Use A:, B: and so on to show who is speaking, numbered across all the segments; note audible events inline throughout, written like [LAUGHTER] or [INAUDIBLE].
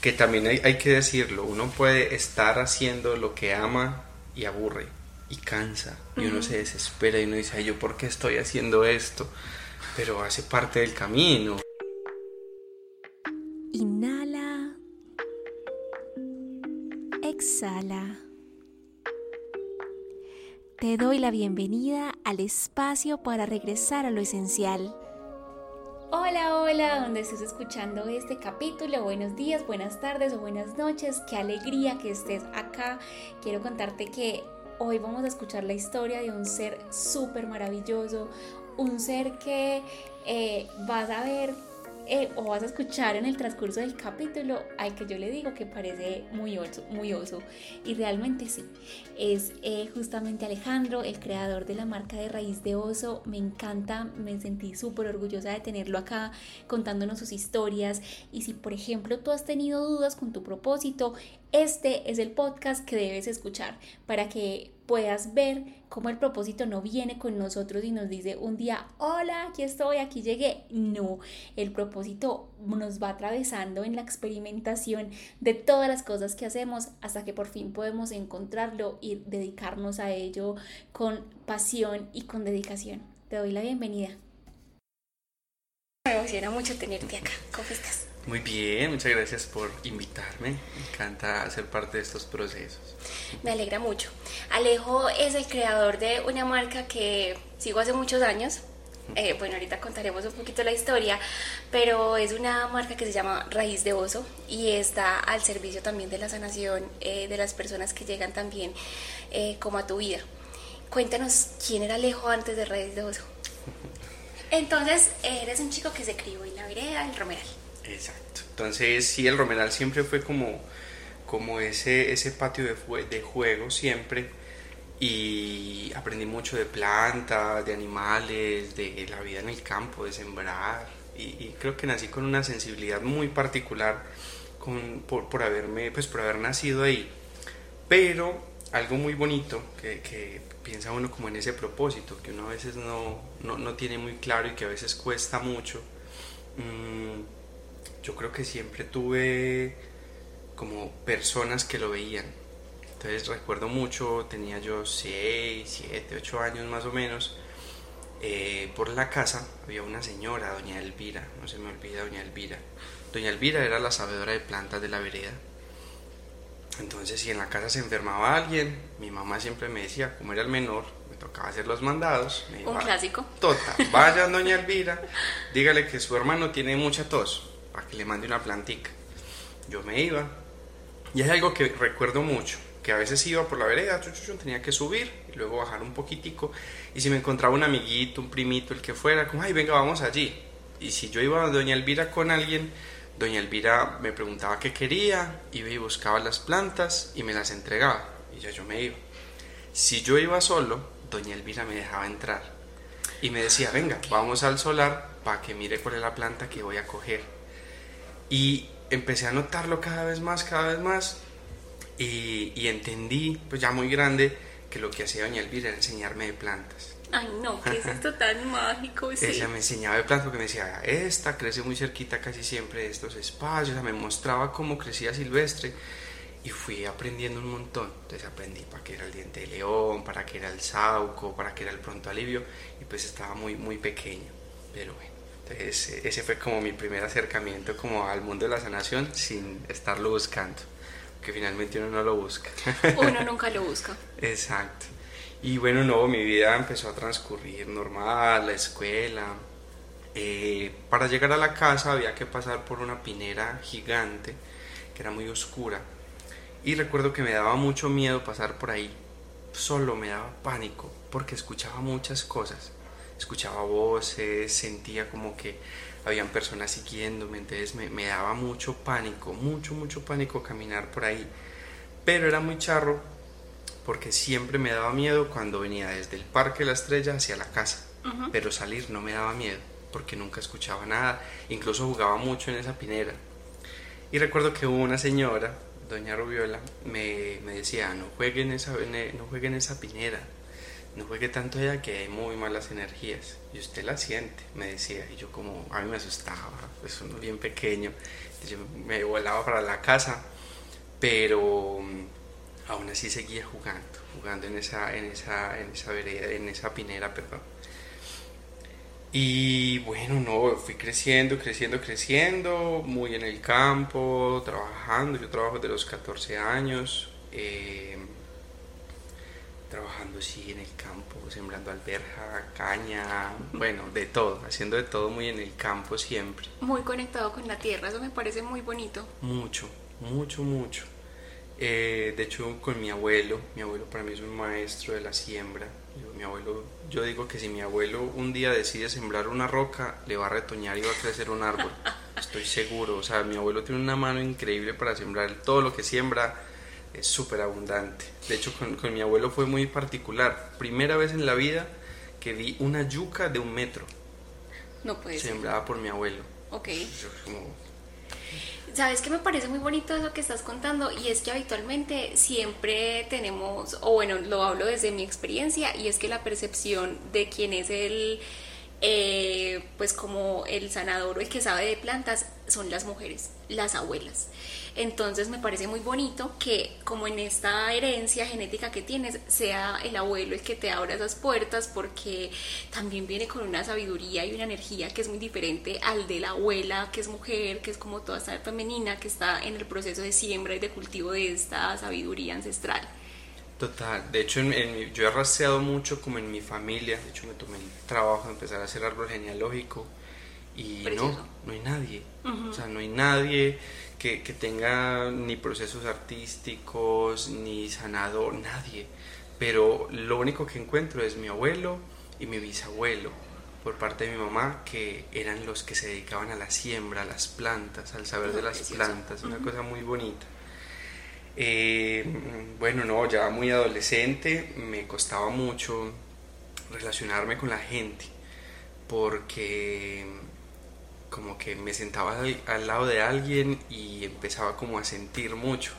A: que también hay, hay que decirlo, uno puede estar haciendo lo que ama y aburre y cansa y uno se desespera y uno dice, ay, yo por qué estoy haciendo esto, pero hace parte del camino.
B: Inhala. Exhala. Te doy la bienvenida al espacio para regresar a lo esencial. Hola, hola, donde estés escuchando este capítulo, buenos días, buenas tardes o buenas noches, qué alegría que estés acá. Quiero contarte que hoy vamos a escuchar la historia de un ser súper maravilloso, un ser que eh, vas a ver eh, o vas a escuchar en el transcurso del capítulo al que yo le digo que parece muy oso, muy oso. Y realmente sí, es eh, justamente Alejandro, el creador de la marca de raíz de oso. Me encanta, me sentí súper orgullosa de tenerlo acá contándonos sus historias. Y si por ejemplo tú has tenido dudas con tu propósito, este es el podcast que debes escuchar para que puedas ver cómo el propósito no viene con nosotros y nos dice un día, hola, aquí estoy, aquí llegué. No, el propósito nos va atravesando en la experimentación de todas las cosas que hacemos hasta que por fin podemos encontrarlo y dedicarnos a ello con pasión y con dedicación. Te doy la bienvenida. Me emociona mucho tenerte acá. ¿Cómo estás?
A: Muy bien, muchas gracias por invitarme. Me encanta ser parte de estos procesos.
B: Me alegra mucho. Alejo es el creador de una marca que sigo hace muchos años. Eh, bueno, ahorita contaremos un poquito la historia, pero es una marca que se llama Raíz de Oso y está al servicio también de la sanación eh, de las personas que llegan también eh, como a tu vida. Cuéntanos quién era Alejo antes de Raíz de Oso. [LAUGHS] Entonces, eres un chico que se crió en la vereda, en Romeral.
A: Exacto. Entonces, sí, el Romeral siempre fue como, como ese, ese patio de, de juego siempre. Y aprendí mucho de plantas, de animales, de la vida en el campo, de sembrar. Y, creo que nací con una sensibilidad muy particular con, por, por, haberme, pues, por haber nacido ahí. Pero algo muy bonito que, que, piensa uno como en ese propósito, que uno a veces no, no, no tiene muy claro y que a veces cuesta mucho. Mmm, yo creo que siempre tuve como personas que lo veían. Entonces recuerdo mucho, tenía yo 6, 7, 8 años más o menos. Eh, por la casa había una señora, doña Elvira, no se me olvida doña Elvira. Doña Elvira era la sabedora de plantas de la vereda. Entonces si en la casa se enfermaba alguien, mi mamá siempre me decía, como era el menor, me tocaba hacer los mandados.
B: Un clásico.
A: Total, vaya doña Elvira, dígale que su hermano tiene mucha tos para que le mande una plantica. Yo me iba. Y hay algo que recuerdo mucho, que a veces iba por la vereda, tenía que subir y luego bajar un poquitico. Y si me encontraba un amiguito, un primito, el que fuera, como, ay, venga, vamos allí. Y si yo iba a Doña Elvira con alguien, Doña Elvira me preguntaba qué quería, iba y buscaba las plantas y me las entregaba. Y ya yo me iba. Si yo iba solo, Doña Elvira me dejaba entrar. Y me decía, venga, vamos al solar para que mire cuál es la planta que voy a coger y empecé a notarlo cada vez más, cada vez más. Y, y entendí, pues ya muy grande, que lo que hacía Doña Elvira era enseñarme de plantas.
B: Ay, no, ¿qué es [LAUGHS] esto tan mágico? Sí.
A: Ella me enseñaba de plantas porque me decía, esta crece muy cerquita casi siempre de estos espacios. me mostraba cómo crecía silvestre y fui aprendiendo un montón. Entonces aprendí para qué era el diente de león, para qué era el sauco, para qué era el pronto alivio y pues estaba muy, muy pequeño. Pero bueno ese, fue como mi primer acercamiento como al mundo de la sanación sin estarlo buscando, que finalmente uno no lo busca.
B: Uno [LAUGHS] nunca lo busca.
A: Exacto. Y bueno, no, mi vida empezó a transcurrir normal, la escuela. Eh, para llegar a la casa había que pasar por una pinera gigante que era muy oscura. Y recuerdo que me daba mucho miedo pasar por ahí. Solo me daba pánico porque escuchaba muchas cosas escuchaba voces, sentía como que habían personas siguiéndome, entonces me, me, daba mucho pánico, mucho, mucho pánico caminar por ahí. Pero era muy charro porque siempre me daba miedo cuando venía desde el Parque de la Estrella hacia la casa. Pero salir no me daba miedo porque nunca escuchaba nada, incluso jugaba mucho en esa pinera. Y recuerdo que hubo una señora, doña Rubiola, me, me decía, no jueguen esa, no jueguen esa pinera, no juegue tanto allá que hay muy malas energías y usted las siente, me decía. Y yo como, a mí me asustaba, pues uno bien pequeño, yo me volaba para la casa, pero mm, aún así seguía jugando, jugando en esa, en esa, en esa vereda, en esa pinera, perdón. Y bueno, no, fui creciendo, creciendo, creciendo, muy en el campo, trabajando. Yo trabajo de los 14 años, eh, trabajando sí en el campo, sembrando alberja, caña, bueno, de todo, haciendo de todo muy en el campo siempre.
B: Muy conectado con la tierra, eso me parece muy bonito.
A: Mucho, mucho, mucho. Eh, de hecho, con mi abuelo, mi abuelo para mí es un maestro de la siembra yo, mi abuelo, yo digo que si mi abuelo un día decide sembrar una roca, le va a retoñar y va a crecer un árbol. Estoy seguro. O sea, mi abuelo tiene una mano increíble para sembrar. Todo lo que siembra es súper abundante. De hecho, con, con, mi abuelo fue muy particular. Primera vez en la vida que vi una yuca de un metro.
B: No puede
A: Sembrada por mi abuelo.
B: Ok. Sabes que me parece muy bonito eso que estás contando y es que habitualmente siempre tenemos, o bueno, lo hablo desde mi experiencia, y es que la percepción de quién es el, eh, pues como el sanador o el que sabe de plantas son las mujeres, las abuelas. Entonces me parece muy bonito que como en esta herencia genética que tienes, sea el abuelo el que te abra esas puertas porque también viene con una sabiduría y una energía que es muy diferente al de la abuela, que es mujer, que es como toda esta femenina, que está en el proceso de siembra y de cultivo de esta sabiduría ancestral.
A: Total, de hecho en, yo he rastreado mucho como en mi familia, de hecho me tomé el trabajo de empezar a hacer árbol genealógico y no, no hay nadie, o sea, no hay nadie que, tenga ni procesos artísticos, ni sanador, nadie. Pero lo único que encuentro es mi abuelo y mi bisabuelo, por parte de mi mamá, que eran los que se dedicaban a la siembra, a las plantas, al saber de las plantas, una cosa muy bonita. Eh, bueno, no, ya muy adolescente me costaba mucho relacionarme con la gente, porque como que me sentaba al lado de alguien y empezaba como a sentir mucho,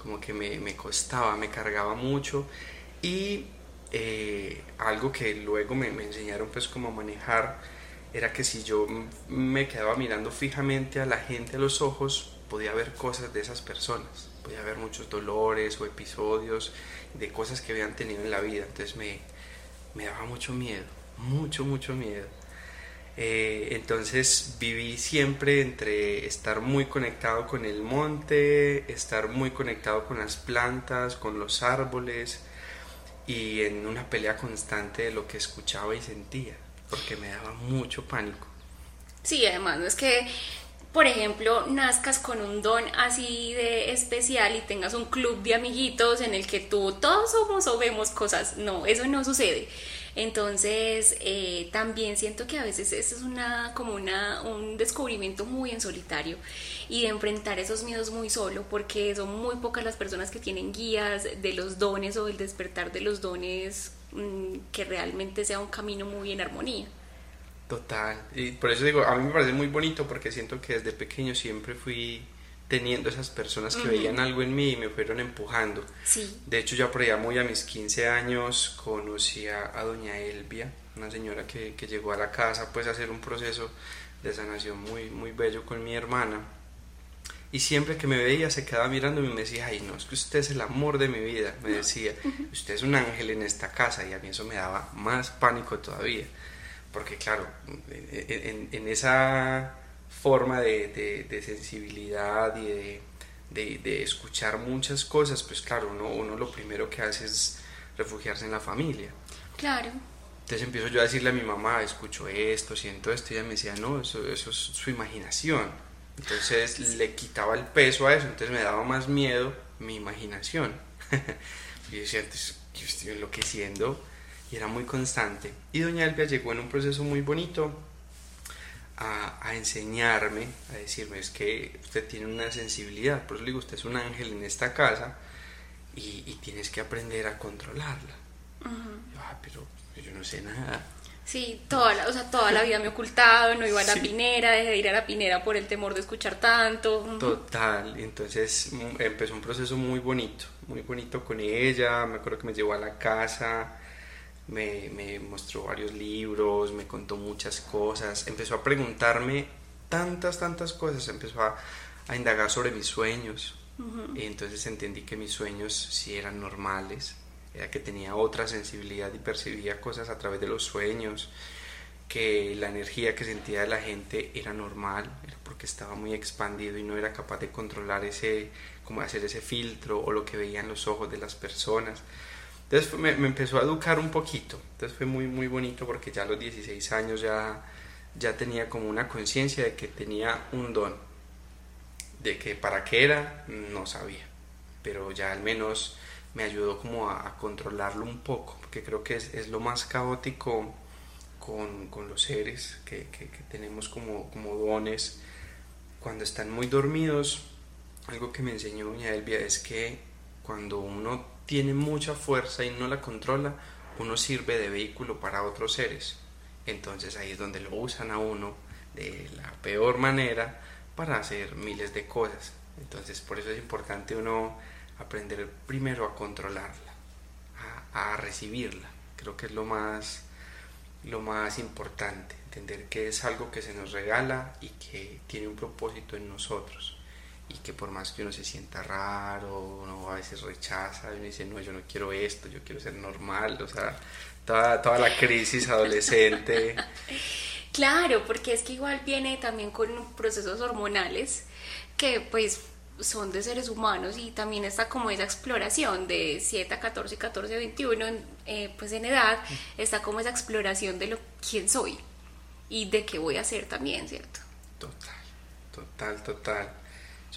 A: como que me, costaba, me cargaba mucho. Y eh, algo que luego me, enseñaron pues como manejar era que si yo me quedaba mirando fijamente a la gente a los ojos podía ver cosas de esas personas, podía ver muchos dolores o episodios de cosas que habían tenido en la vida, entonces me, me daba mucho miedo, mucho, mucho miedo. Eh, entonces viví siempre entre estar muy conectado con el monte, estar muy conectado con las plantas, con los árboles y en una pelea constante de lo que escuchaba y sentía, porque me daba mucho pánico.
B: Sí, además, no es que, por ejemplo, nazcas con un don así de especial y tengas un club de amiguitos en el que tú todos somos o vemos cosas. No, eso no sucede. Entonces, eh, también siento que a veces eso es una, como una, un descubrimiento muy en solitario y de enfrentar esos miedos muy solo, porque son muy pocas las personas que tienen guías de los dones o el despertar de los dones mm, que realmente sea un camino muy en armonía.
A: Total, y por eso digo, a mí me parece muy bonito porque siento que desde pequeño siempre fui teniendo esas personas que veían algo en mí y me fueron empujando.
B: Sí.
A: De hecho, ya por allá muy a mis 15 años conocí a, doña Elvia, una señora que, que, llegó a la casa pues a hacer un proceso de sanación muy, muy bello con mi hermana. Y siempre que me veía se quedaba mirando y me decía, ay, no, es que usted es el amor de mi vida, me decía, usted es un ángel en esta casa y a mí eso me daba más pánico todavía, porque claro, en, en esa forma de, sensibilidad y de, escuchar muchas cosas, pues claro, uno, uno lo primero que hace es refugiarse en la familia.
B: Claro.
A: Entonces empiezo yo a decirle a mi mamá, escucho esto, siento esto, y ella me decía, no, eso, eso es su imaginación. Entonces le quitaba el peso a eso, entonces me daba más miedo mi imaginación. [LAUGHS] y yo decía, entonces yo estoy enloqueciendo, y era muy constante. Y doña Elvia llegó en un proceso muy bonito, a, enseñarme, a decirme, es que usted tiene una sensibilidad, por eso le digo, usted es un ángel en esta casa y, tienes que aprender a controlarla. Ah, pero yo no sé nada.
B: Sí, toda la, o sea, toda la vida me he ocultado, no iba a la pinera, dejé de ir a la pinera por el temor de escuchar tanto.
A: Total, entonces mm, empezó un proceso muy bonito, muy bonito con ella, me acuerdo que me llevó a la casa, me, me mostró varios libros, me contó muchas cosas, empezó a preguntarme tantas, tantas cosas, empezó a, a indagar sobre mis sueños. Y entonces entendí que mis sueños sí eran normales, era que tenía otra sensibilidad y percibía cosas a través de los sueños, que la energía que sentía de la gente era normal, era porque estaba muy expandido y no era capaz de controlar ese, como hacer ese filtro o lo que veían los ojos de las personas. Entonces me, me empezó a educar un poquito, entonces fue muy, muy bonito porque ya a los 16 años ya, ya tenía como una conciencia de que tenía un don, de que para qué era, no sabía, pero ya al menos me ayudó como a, controlarlo un poco, porque creo que es, es lo más caótico con, con los seres que, que, tenemos como, como dones. Cuando están muy dormidos, algo que me enseñó doña Elvia es que cuando uno tiene mucha fuerza y no la controla, uno sirve de vehículo para otros seres. Entonces ahí es donde lo usan a uno de la peor manera para hacer miles de cosas. Entonces por eso es importante uno aprender primero a controlarla, a, recibirla. Creo que es lo más, lo más importante, entender que es algo que se nos regala y que tiene un propósito en nosotros. Y que por más que uno se sienta raro, uno a veces rechaza, uno dice, no, yo no quiero esto, yo quiero ser normal, o sea, toda, toda la crisis adolescente. [LAUGHS]
B: Claro, porque es que igual viene también con procesos hormonales que pues son de seres humanos y también está como esa exploración de 7 a 14, 14 a 21, eh, pues en edad está como esa exploración de lo quién soy y de qué voy a hacer también, ¿cierto?
A: Total, total, total.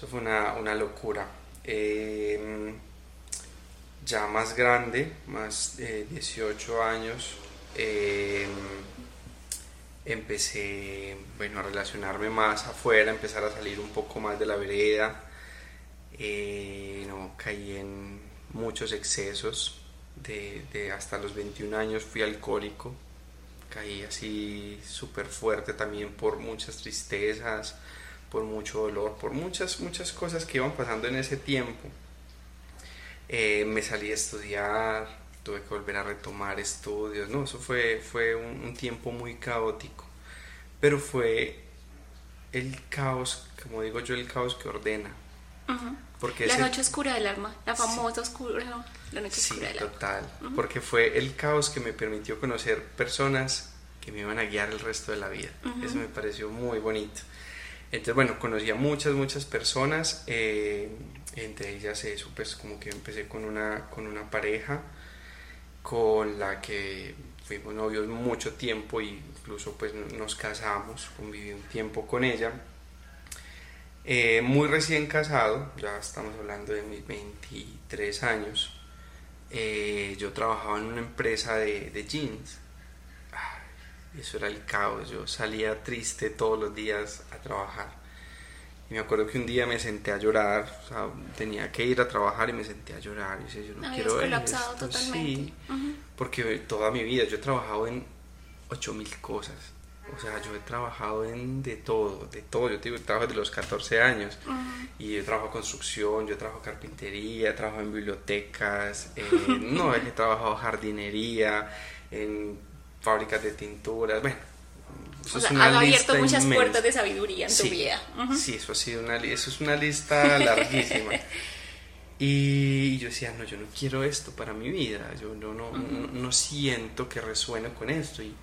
A: Eso fue una, una locura. Eh, ya más grande, más de 18 años, eh, empecé bueno, a relacionarme más afuera, empezar a salir un poco más de la vereda eh, no, caí en muchos excesos, de, hasta los 21 años fui alcohólico, caí así súper fuerte también por muchas tristezas, por mucho dolor, por muchas, muchas cosas que iban pasando en ese tiempo. Eh, me salí a estudiar, tuve que volver a retomar estudios, no, eso fue, fue un, un tiempo muy caótico, pero fue el caos, como digo yo, el caos que ordena,
B: porque la noche oscura del alma, la famosa oscura, la noche
A: sí,
B: oscura del
A: alma. Total, porque fue el caos que me permitió conocer personas que me iban a guiar el resto de la vida. Eso me pareció muy bonito. Entonces, bueno, conocí a muchas, muchas personas, eh, entre ellas eso, pues como que empecé con una, con una pareja con la que fuimos novios mucho tiempo e incluso pues nos casamos, conviví un tiempo con ella eh, muy recién casado, ya estamos hablando de mis 23 años, eh, yo trabajaba en una empresa de, de jeans. Eso era el caos, yo salía triste todos los días a trabajar. Y me acuerdo que un día me senté a llorar, o sea, tenía que ir a trabajar y me senté a llorar. Y dije, yo no quiero ver esto. Totalmente. Sí, uh -huh. porque toda mi vida yo he trabajado en 8000 cosas o sea, yo he trabajado en de todo, de todo. Yo tengo trabajo desde los 14 años. Uh -huh. Y yo trabajo construcción, yo trabajo carpintería, trabajo en bibliotecas, eh, [LAUGHS] no, he trabajado jardinería, en fábricas de tinturas, bueno.
B: Eso o sea, es una has abierto muchas inmensa. puertas de sabiduría en
A: sí,
B: tu vida.
A: Uh -huh. Sí, eso ha sido una, eso es una lista [LAUGHS] larguísima. Y yo decía, no, yo no quiero esto para mi vida, yo no, no, uh -huh. no, no siento que resuene con esto. Y,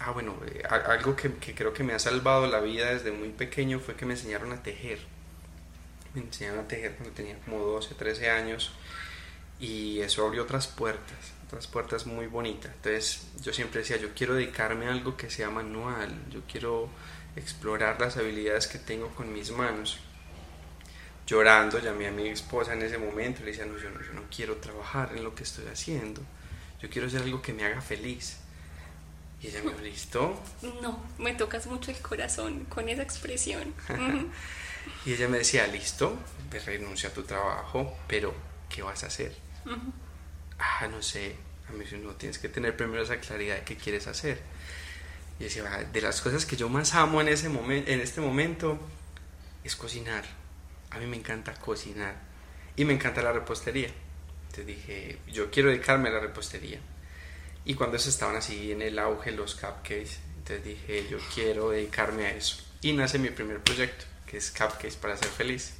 A: ah, bueno, eh, algo que, que, creo que me ha salvado la vida desde muy pequeño fue que me enseñaron a tejer. Me enseñaron a tejer cuando tenía como 12, 13 años y eso abrió otras puertas, otras puertas muy bonitas. Entonces yo siempre decía, yo quiero dedicarme a algo que sea manual, yo quiero explorar las habilidades que tengo con mis manos. Llorando, llamé a mi esposa en ese momento y le decía, no yo, no, yo no quiero trabajar en lo que estoy haciendo, yo quiero hacer algo que me haga feliz. Y ella me dijo, ¿listo?
B: No, me tocas mucho el corazón con esa expresión. [LAUGHS]
A: Y ella me decía, listo, pues renuncia a tu trabajo, pero ¿qué vas a hacer? Uh -huh. Ah, no sé. A mí no tienes que tener primero esa claridad de qué quieres hacer. Y decía, de las cosas que yo más amo en, ese momento, en este momento es cocinar. A mí me encanta cocinar. Y me encanta la repostería. Entonces dije, yo quiero dedicarme a la repostería. Y cuando se estaban así en el auge los cupcakes, entonces dije, yo quiero dedicarme a eso. Y nace mi primer proyecto, que es Cupcakes para ser feliz.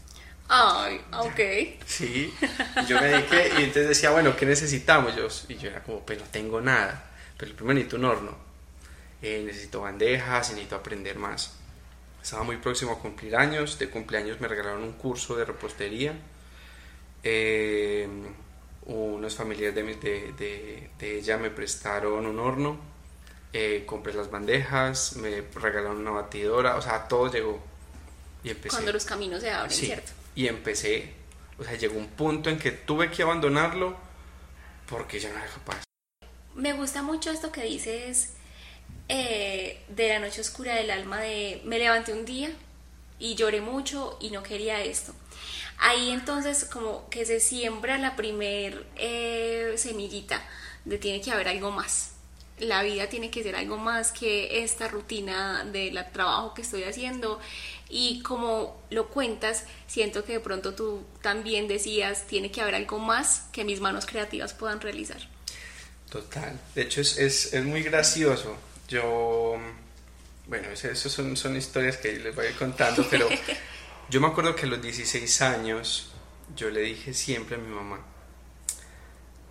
B: Ay, ok.
A: Sí, [LAUGHS] yo me dediqué y entonces decía, bueno, ¿qué necesitamos? Yo, y yo era como, pues no tengo nada, pero primero necesito un horno, eh, necesito bandejas, necesito aprender más. Estaba muy próximo a cumplir años, de cumpleaños me regalaron un curso de repostería. Eh, unos familiares de, de, ella me prestaron un horno, eh, compré las bandejas, me regalaron una batidora, o sea, todo llegó.
B: Y empecé. Cuando los caminos se abren, ¿cierto?
A: Y empecé, o sea, llegó un punto en que tuve que abandonarlo porque ya no era capaz.
B: Me gusta mucho esto que dices eh, de la noche oscura del alma, de me levanté un día y lloré mucho y no quería esto. Ahí entonces como que se siembra la primer eh, semillita de tiene que haber algo más. La vida tiene que ser algo más que esta rutina del trabajo que estoy haciendo y como lo cuentas, siento que de pronto tú también decías, tiene que haber algo más que mis manos creativas puedan realizar.
A: Total, de hecho es, es, es muy gracioso. Yo, bueno, esas son, son historias que les voy a ir contando, pero [LAUGHS] Yo me acuerdo que a los 16 años yo le dije siempre a mi mamá,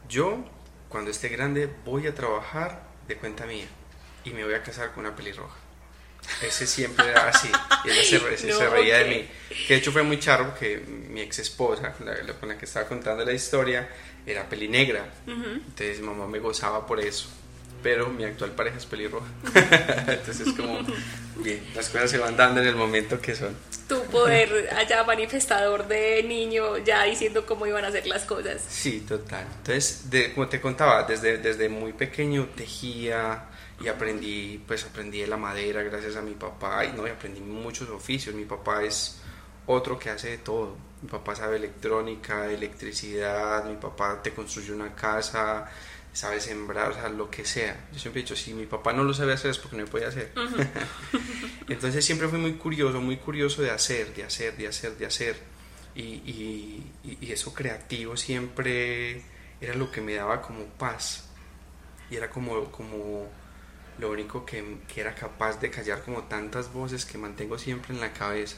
A: yo cuando esté grande voy a trabajar de cuenta mía y me voy a casar con una pelirroja. Ese siempre era así. Y ella se, [LAUGHS] reía de mí. Que de hecho fue muy charro porque mi ex esposa, con la, que estaba contando la historia, era pelinegra. Entonces mamá me gozaba por eso pero mi actual pareja es pelirroja. [LAUGHS] Entonces es como, bien, las cosas se van dando en el momento que son.
B: Tu poder allá manifestador de niño, ya diciendo cómo iban a ser las cosas.
A: Sí, total. Entonces, de, como te contaba, desde, desde muy pequeño tejía y aprendí, pues aprendí de la madera gracias a mi papá y no, y aprendí muchos oficios. Mi papá es otro que hace de todo. Mi papá sabe electrónica, electricidad, mi papá te construye una casa, sabe sembrar, o sea, lo que sea. Yo siempre he dicho, si mi papá no lo sabe hacer es porque no me puede hacer. [LAUGHS] Entonces siempre fui muy curioso, muy curioso de hacer, de hacer, de hacer, de hacer. Y, y, y, eso creativo siempre era lo que me daba como paz. Y era como, como lo único que, que era capaz de callar como tantas voces que mantengo siempre en la cabeza.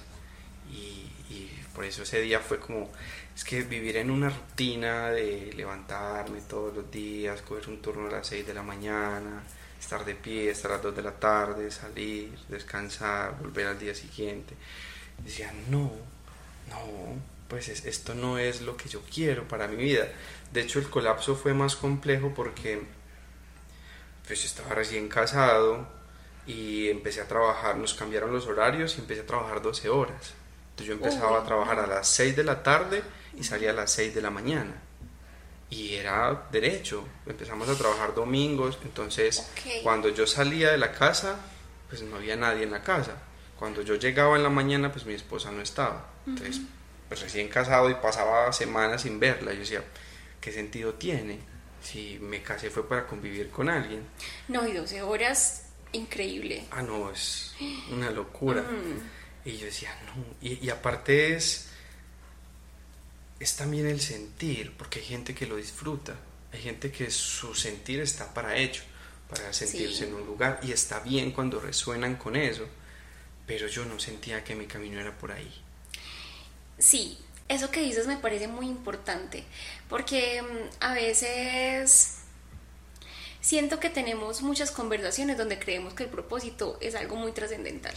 A: Y, y por eso ese día fue como es que vivir en una rutina de levantarme todos los días, coger un turno a las 6 de la mañana, estar de pie, estar a las 2 de la tarde, salir, descansar, volver al día siguiente. Decía, no, no, pues esto no es lo que yo quiero para mi vida. De hecho, el colapso fue más complejo porque pues estaba recién casado y empecé a trabajar, nos cambiaron los horarios y empecé a trabajar 12 horas. Entonces yo empezaba a trabajar a las 6 de la tarde y salía a las 6 de la mañana. Y era derecho, empezamos a trabajar domingos, entonces cuando yo salía de la casa, pues no había nadie en la casa. Cuando yo llegaba en la mañana, pues mi esposa no estaba. Entonces, pues recién casado y pasaba semanas sin verla. Yo decía, ¿qué sentido tiene? Si me casé fue para convivir con alguien.
B: No, y 12 horas, increíble.
A: Ah, no, es una locura. Y yo decía, no. y aparte es es también el sentir, porque hay gente que lo disfruta, hay gente que su sentir está para ello, para sentirse en un lugar y está bien cuando resuenan con eso, pero yo no sentía que mi camino era por ahí.
B: Sí, eso que dices me parece muy importante, porque mm, a veces siento que tenemos muchas conversaciones donde creemos que el propósito es algo muy trascendental.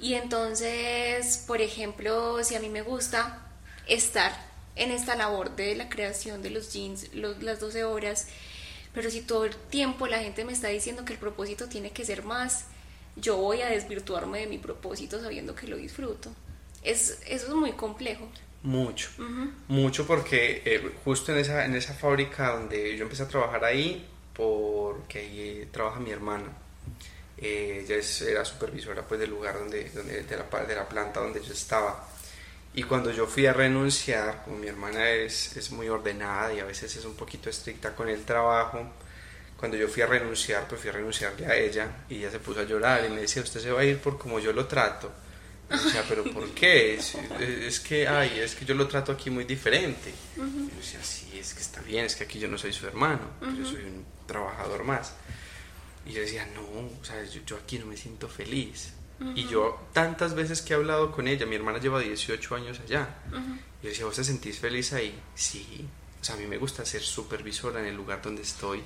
B: Y entonces, por ejemplo, si a mí me gusta estar en esta labor de la creación de los jeans, las 12 horas, pero si todo el tiempo la gente me está diciendo que el propósito tiene que ser más, yo voy a desvirtuarme de mi propósito sabiendo que lo disfruto. Es, eso es muy complejo.
A: Mucho, mucho porque eh, justo en esa, en esa fábrica donde yo empecé a trabajar ahí, porque ahí trabaja mi hermana, eh, ella era supervisora pues del lugar donde, donde de, la, de la planta donde yo estaba. Y cuando yo fui a renunciar, como mi hermana es, es muy ordenada y a veces es un poquito estricta con el trabajo, cuando yo fui a renunciar, pues fui a renunciarle a ella y ella se puso a llorar y me decía, usted se va a ir por como yo lo trato. O sea, pero ¿por qué? Es, que, ay, es que yo lo trato aquí muy diferente. yo decía, sí, es que está bien, es que aquí yo no soy su hermano, yo soy un trabajador más. Y yo decía, no, o sea, yo, aquí no me siento feliz. Y yo tantas veces que he hablado con ella, mi hermana lleva 18 años allá, y yo decía, ¿vos te sentís feliz ahí? Sí, o sea, a mí me gusta ser supervisora en el lugar donde estoy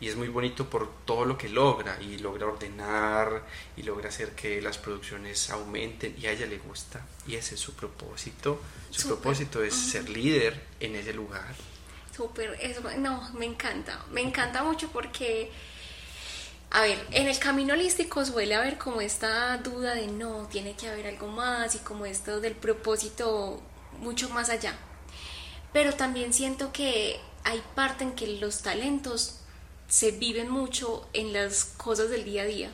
A: y es muy bonito por todo lo que logra y logra ordenar y logra hacer que las producciones aumenten y a ella le gusta y ese es su propósito. Su propósito es ser líder en ese lugar.
B: Súper, eso, no, me encanta, me encanta mucho porque, a ver, en el camino holístico suele haber como esta duda de no, tiene que haber algo más y como esto del propósito mucho más allá. Pero también siento que hay parte en que los talentos se viven mucho en las cosas del día a día.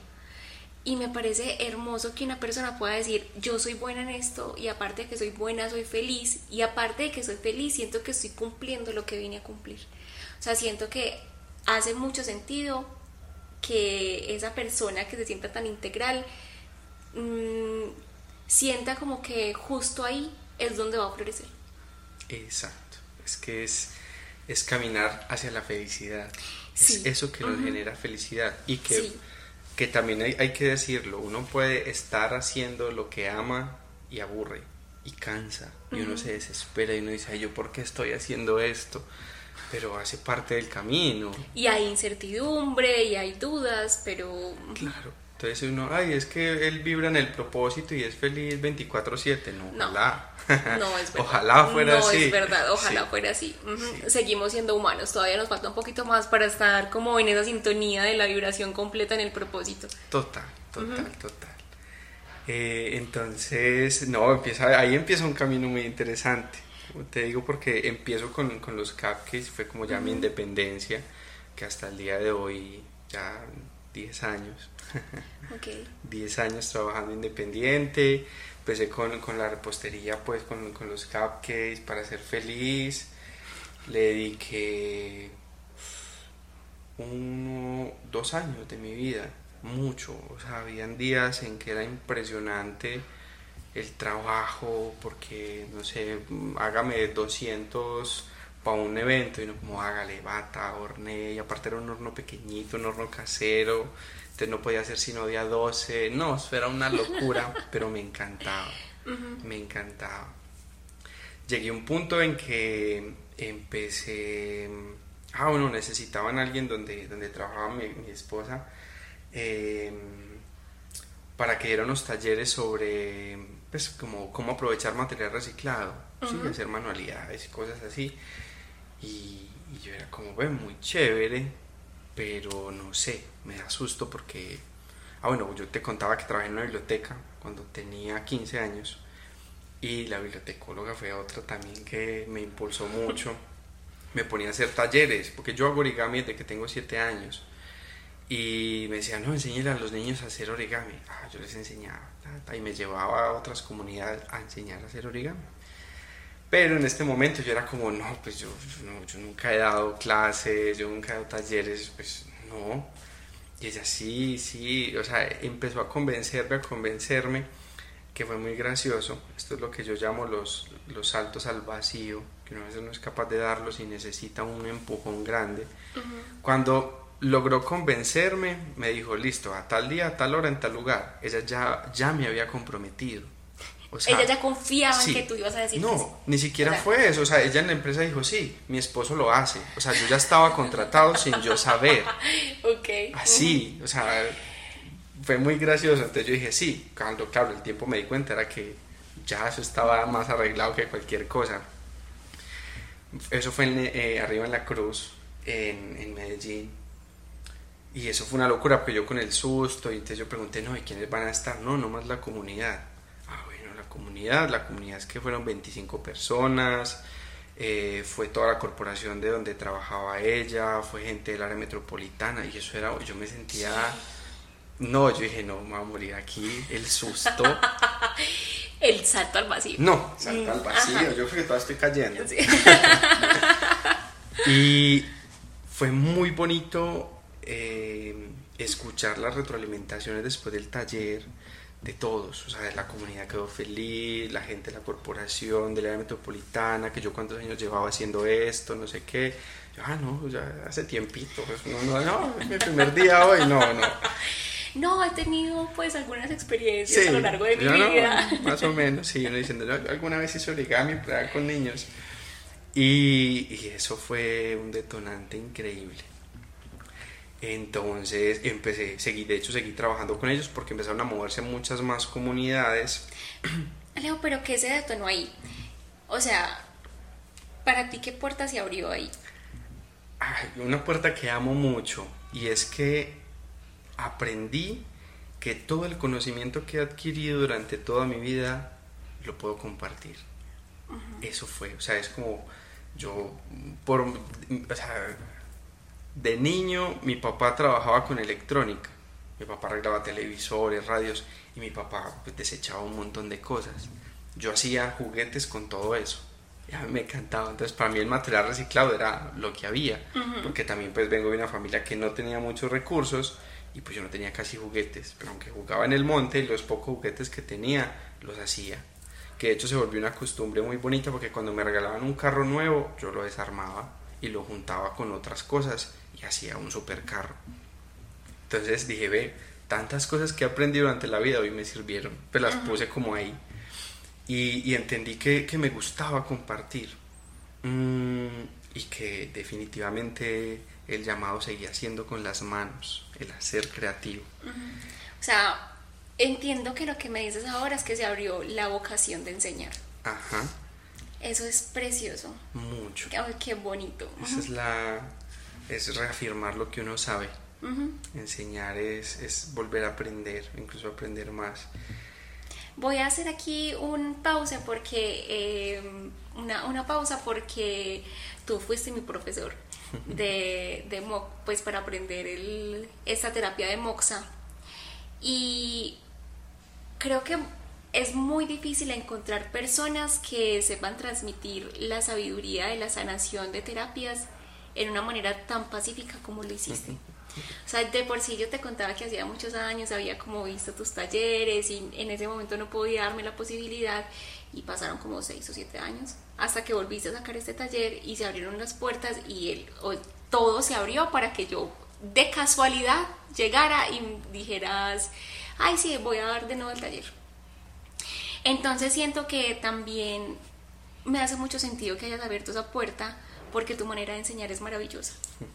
B: Y me parece hermoso que una persona pueda decir, yo soy buena en esto y aparte de que soy buena, soy feliz. Y aparte de que soy feliz, siento que estoy cumpliendo lo que vine a cumplir. O sea, siento que hace mucho sentido que esa persona que se sienta tan integral mm, sienta como que justo ahí es donde va a florecer.
A: Exacto, es que es, es caminar hacia la felicidad. Es eso que nos genera felicidad y que, que también hay, hay, que decirlo, uno puede estar haciendo lo que ama y aburre y cansa y uno se desespera y uno dice, Ay, yo por qué estoy haciendo esto, pero hace parte del camino.
B: Y hay incertidumbre y hay dudas, pero...
A: Claro, entonces uno, ay, es que él vibra en el propósito y es feliz 24/7, no, ojalá. [LAUGHS]
B: No, es verdad.
A: ojalá fuera así.
B: No, es verdad, ojalá fuera así. Seguimos siendo humanos, todavía nos falta un poquito más para estar como en esa sintonía de la vibración completa en el propósito.
A: Total, total, total. Eh, entonces, no, empieza, ahí empieza un camino muy interesante. Te digo porque empiezo con, con los cupcakes, fue como ya mi independencia, que hasta el día de hoy ya 10 años. [LAUGHS] Okay. 10 años trabajando independiente. Empecé con, con la repostería, pues con, con, los cupcakes para ser feliz. Le dediqué uno, dos años de mi vida, mucho. O sea, habían días en que era impresionante el trabajo, porque, no sé, hágame 200 para un evento y no como hágale, bata, horne, y aparte era un horno pequeñito, un horno casero, entonces no podía hacer sino día 12, no, eso era una locura, [LAUGHS] pero me encantaba, me encantaba. Llegué a un punto en que empecé, ah bueno, necesitaban a alguien donde, donde trabajaba mi, esposa, em, para que diera unos talleres sobre, pues, como cómo aprovechar material reciclado, hacer manualidades y cosas así. Y, yo era como, ve, muy chévere, pero no sé, me da susto porque, ah bueno, yo te contaba que trabajé en una biblioteca cuando tenía 15 años y la bibliotecóloga fue otra también que me impulsó mucho. Me ponía a hacer talleres, porque yo hago origami desde que tengo 7 años. Y me decía, no, enséñale a los niños a hacer origami. Ah, yo les enseñaba. Y me llevaba a otras comunidades a enseñar a hacer origami. Pero en este momento yo era como, no, pues yo, yo nunca he dado clases, yo nunca he dado talleres, pues no. Y ella sí, sí, o sea, empezó a convencerme, a convencerme, que fue muy gracioso. Esto es lo que yo llamo los, los saltos al vacío, que uno a veces no es capaz de darlos y necesita un empujón grande. Cuando logró convencerme, me dijo, listo, a tal día, a tal hora, en tal lugar. Ella ya, ya me había comprometido
B: ella ya confiaba en que tú ibas a decir
A: No, ni siquiera fue eso. O sea, ella en la empresa dijo, sí, mi esposo lo hace. O sea, yo ya estaba contratado sin yo saber. [LAUGHS]
B: Ok.
A: Así, o sea, fue muy gracioso. Entonces yo dije, sí. Cuando, claro, el tiempo me di cuenta era que ya eso estaba más arreglado que cualquier cosa. Eso fue eh, arriba en la cruz, en, en Medellín. Y eso fue una locura, porque yo con el susto, y entonces yo pregunté, no, ¿y quiénes van a estar? No, nomás la comunidad comunidad. La comunidad es que fueron 25 personas, eh, fue toda la corporación de donde trabajaba ella, fue gente del área metropolitana y eso era, yo me sentía, no, yo dije, no, me voy a morir aquí, el susto. [LAUGHS]
B: el salto al vacío.
A: No, salto al vacío, yo creo que todavía estoy cayendo. [LAUGHS] y fue muy bonito eh, escuchar las retroalimentaciones después del taller de todos, o sea, la comunidad quedó feliz, la gente de la corporación, de la área metropolitana, que yo cuántos años llevaba haciendo esto, no sé qué. Yo, ah, no, ya hace tiempito, pues, no, no, no, es mi primer día hoy, no, no. [LAUGHS]
B: No, he tenido pues algunas experiencias a lo largo de mi vida.
A: más o menos, sí, uno diciendo, yo alguna vez hice origami con niños. Y, y eso fue un detonante increíble. Entonces empecé, seguí, de hecho seguí trabajando con ellos porque empezaron a moverse muchas más comunidades. [CLEARS THROAT]
B: Leo, pero ¿qué se detonó ahí? O sea, ¿para ti qué puerta se abrió ahí?
A: una puerta que amo mucho y es que aprendí que todo el conocimiento que he adquirido durante toda mi vida lo puedo compartir. Eso fue, o sea, es como yo, por, o sea, de niño mi papá trabajaba con electrónica. Mi papá arreglaba televisores, radios y mi papá pues, desechaba un montón de cosas. Yo hacía juguetes con todo eso. Y a mí me encantaba. Entonces para mí el material reciclado era lo que había. Porque también pues vengo de una familia que no tenía muchos recursos y pues yo no tenía casi juguetes. Pero aunque jugaba en el monte, los pocos juguetes que tenía los hacía. Que de hecho se volvió una costumbre muy bonita porque cuando me regalaban un carro nuevo yo lo desarmaba y lo juntaba con otras cosas y hacía un supercarro. Entonces dije, ve, tantas cosas que he aprendido durante la vida hoy me sirvieron, pues las puse como ahí. Y, entendí que, me gustaba compartir mm, y que definitivamente el llamado seguía siendo con las manos, el hacer creativo.
B: O sea, entiendo que lo que me dices ahora es que se abrió la vocación de enseñar. Ajá. Eso es precioso.
A: Mucho.
B: Ay, qué bonito.
A: Esa es la, es reafirmar lo que uno sabe. Enseñar es, es, volver a aprender, incluso aprender más.
B: Voy a hacer aquí un pausa porque eh, una, una, pausa porque tú fuiste mi profesor [LAUGHS] de, de pues para aprender el, esta terapia de Moxa y creo que es muy difícil encontrar personas que sepan transmitir la sabiduría de la sanación de terapias en una manera tan pacífica como lo hiciste. O sea, de por sí yo te contaba que hacía muchos años había como visto tus talleres y en ese momento no podía darme la posibilidad y pasaron como seis o siete años hasta que volviste a sacar este taller y se abrieron las puertas y el, todo se abrió para que yo de casualidad llegara y dijeras, ay sí, voy a dar de nuevo el taller. Entonces siento que también me hace mucho sentido que hayas abierto esa puerta porque tu manera de enseñar es maravillosa. [LAUGHS]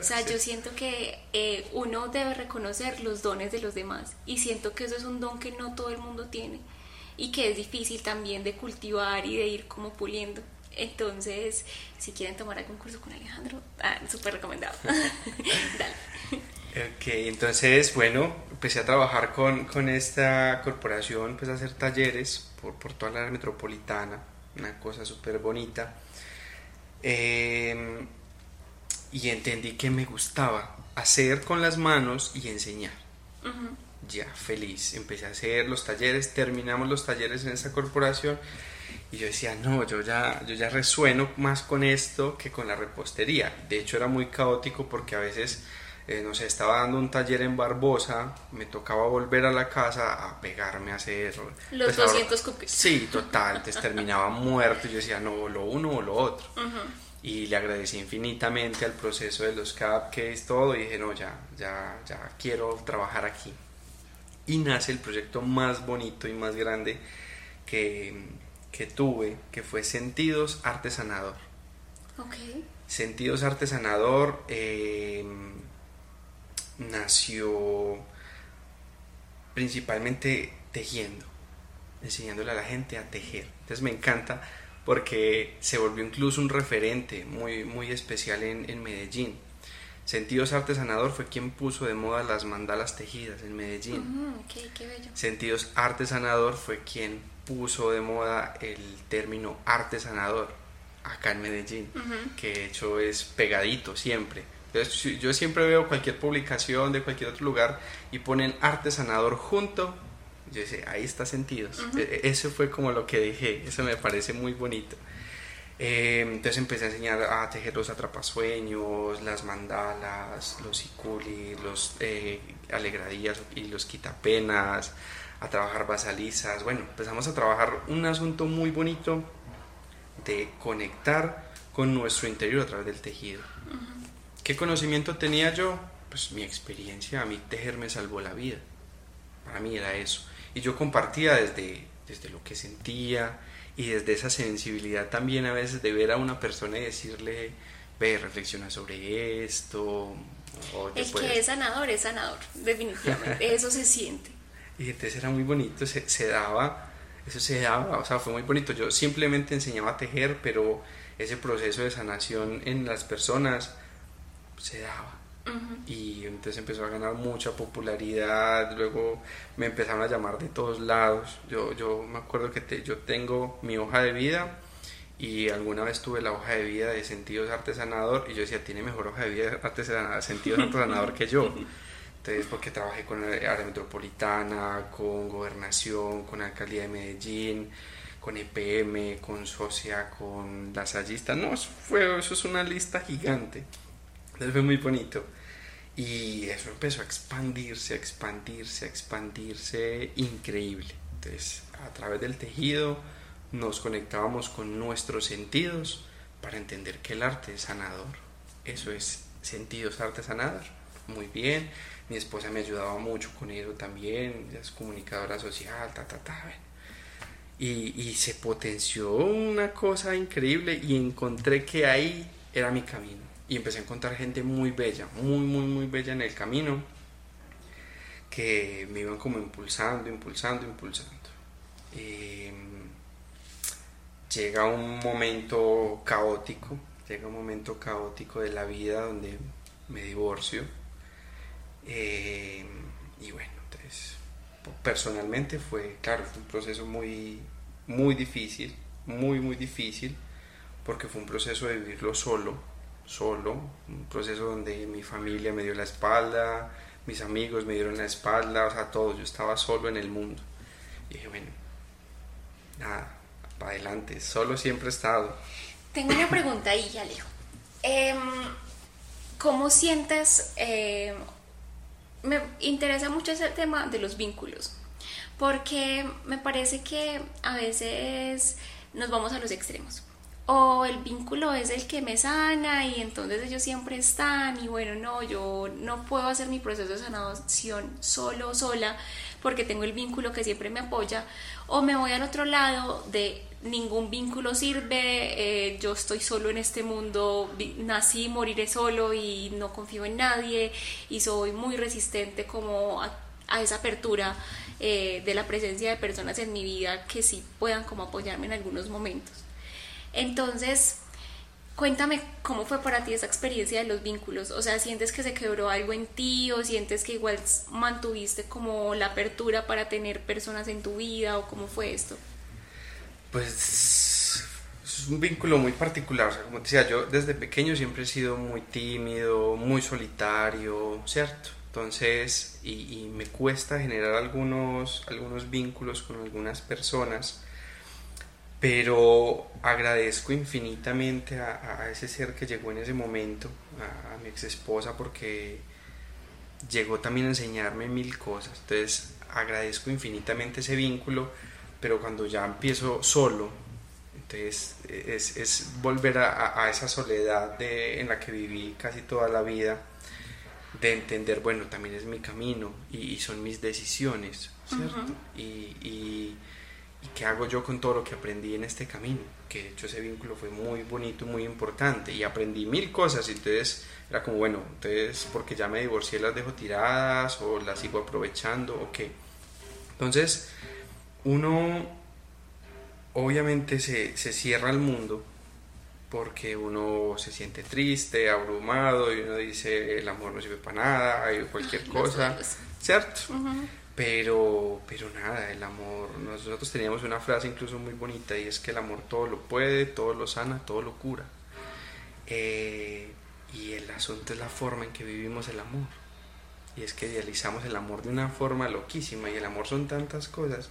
B: O sea, yo siento que eh, uno debe reconocer los dones de los demás y siento que eso es un don que no todo el mundo tiene y que es difícil también de cultivar y de ir como puliendo. Entonces, si quieren tomar algún curso con Alejandro, ah, súper recomendado. [LAUGHS] [LAUGHS]
A: Dale. Ok, entonces, bueno, empecé a trabajar con, con esta corporación, empecé a hacer talleres por, por toda la área metropolitana, una cosa súper bonita. Em, y entendí que me gustaba hacer con las manos y enseñar. Ya, feliz. Empecé a hacer los talleres, terminamos los talleres en esa corporación y yo decía, no, yo ya, yo ya resueno más con esto que con la repostería. De hecho era muy caótico porque a veces, eh, no sé, estaba dando un taller en Barbosa, me tocaba volver a la casa a pegarme a hacer...
B: Los 200 cookies.
A: Sí, [LAUGHS] total, entonces terminaba muerto y yo decía, no, lo uno o lo otro. Y le agradecí infinitamente al proceso de los cupcakes, todo, y dije, no, ya, ya, ya quiero trabajar aquí. Y nace el proyecto más bonito y más grande que, que tuve, que fue Sentidos Artesanador.
B: Okay.
A: Sentidos Artesanador em, nació principalmente tejiendo, enseñándole a la gente a tejer. Entonces me encanta porque se volvió incluso un referente muy, muy especial en, en Medellín. Sentidos Artesanador fue quien puso de moda las mandalas tejidas en Medellín.
B: qué bello.
A: Sentidos Artesanador fue quien puso de moda el término artesanador acá en Medellín, que de hecho es pegadito siempre. Entonces, yo siempre veo cualquier publicación de cualquier otro lugar y ponen artesanador junto. Yo decía, ahí está sentidos. E, e, eso fue como lo que dije, eso me parece muy bonito. Em, entonces empecé a enseñar a tejer los atrapasueños, las mandalas, los siculis, los eh, alegradías y los quitapenas, a trabajar basalizas. Bueno, empezamos a trabajar un asunto muy bonito de conectar con nuestro interior a través del tejido. ¿Qué conocimiento tenía yo? Pues mi experiencia, a mí tejer me salvó la vida. Para mí era eso. Y yo compartía desde, desde lo que sentía y desde esa sensibilidad también a veces de ver a una persona y decirle, ve, reflexiona sobre esto.
B: El que es sanador es sanador, definitivamente, eso se siente. [LAUGHS]
A: Y entonces era muy bonito, se, se daba, eso se daba, o sea, fue muy bonito. Yo simplemente enseñaba a tejer, pero ese proceso de sanación en las personas se daba. Y entonces empezó a ganar mucha popularidad, luego me empezaron a llamar de todos lados. Yo, yo me acuerdo que yo tengo mi hoja de vida y alguna vez tuve la hoja de vida de sentidos artesanador y yo decía, tiene mejor hoja de vida de sentidos artesanador que yo. Entonces, porque trabajé con la área metropolitana, con gobernación, con la alcaldía de Medellín, con EPM, con Socia, con Lasallista. No, eso, fue, eso es una lista gigante. Entonces fue muy bonito. Y eso empezó a expandirse, a expandirse, a expandirse increíble. Entonces, a través del tejido nos conectábamos con nuestros sentidos para entender que el arte es sanador. Eso es sentidos, arte sanador. Muy bien. Mi esposa me ayudaba mucho con eso también. es comunicadora social, ta, ta, ta. Y se potenció una cosa increíble y encontré que ahí era mi camino. Y empecé a encontrar gente muy bella, muy, muy, muy bella en el camino, que me iban como impulsando, impulsando, impulsando. Em, llega un momento caótico, llega un momento caótico de la vida donde me divorcio. Em, y bueno, entonces, personalmente fue, claro, fue un proceso muy, muy difícil, muy, muy difícil, porque fue un proceso de vivirlo solo, solo, un proceso donde mi familia me dio la espalda, mis amigos me dieron la espalda, o sea, todo, yo estaba solo en el mundo. Y dije, bueno, nada, para adelante, solo siempre he estado.
B: Tengo una pregunta ahí, Alejo. Em, ¿Cómo sientes? Em, me interesa mucho ese tema de los vínculos, porque me parece que a veces nos vamos a los extremos. O el vínculo es el que me sana y entonces ellos siempre están y bueno, no, yo no puedo hacer mi proceso de sanación solo sola porque tengo el vínculo que siempre me apoya. O me voy al otro lado de ningún vínculo sirve, eh, yo estoy solo en este mundo, nací, moriré solo y no confío en nadie y soy muy resistente como a, esa apertura eh, de la presencia de personas en mi vida que sí puedan como apoyarme en algunos momentos. Entonces, cuéntame cómo fue para ti esa experiencia de los vínculos. O sea, ¿sientes que se quebró algo en ti o sientes que igual mantuviste como la apertura para tener personas en tu vida o cómo fue esto?
A: Pues es un vínculo muy particular, o sea, como te decía, yo desde pequeño siempre he sido muy tímido, muy solitario, ¿cierto? Entonces, y, me cuesta generar algunos, algunos vínculos con algunas personas, pero agradezco infinitamente a, ese ser que llegó en ese momento, a, a mi ex esposa, porque llegó también a enseñarme mil cosas. Entonces, agradezco infinitamente ese vínculo pero cuando ya empiezo solo, entonces es, es volver a, a, esa soledad de, en la que viví casi toda la vida, de entender, bueno, también es mi camino y, son mis decisiones, ¿cierto? y, y, y, qué hago yo con todo lo que aprendí en este camino, que de hecho ese vínculo fue muy bonito, muy importante y aprendí mil cosas, y entonces era como, bueno, entonces porque ya me divorcié las dejo tiradas o las sigo aprovechando o qué. Entonces, uno obviamente se, cierra al mundo porque uno se siente triste, abrumado y uno dice el amor no sirve para nada, cualquier [LAUGHS] cosa, ¿cierto? Pero, pero nada, el amor, nosotros teníamos una frase incluso muy bonita y es que el amor todo lo puede, todo lo sana, todo lo cura. Eh, y el asunto es la forma en que vivimos el amor. Y es que idealizamos el amor de una forma loquísima y el amor son tantas cosas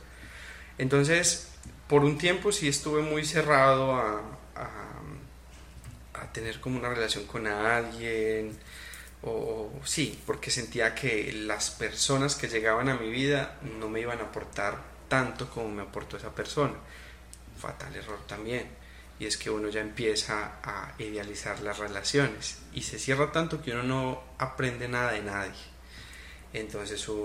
A: entonces, por un tiempo sí estuve muy cerrado a, a, tener como una relación con alguien, o sí, porque sentía que las personas que llegaban a mi vida no me iban a aportar tanto como me aportó esa persona. Fatal error también. Y es que uno ya empieza a idealizar las relaciones y se cierra tanto que uno no aprende nada de nadie. Entonces fue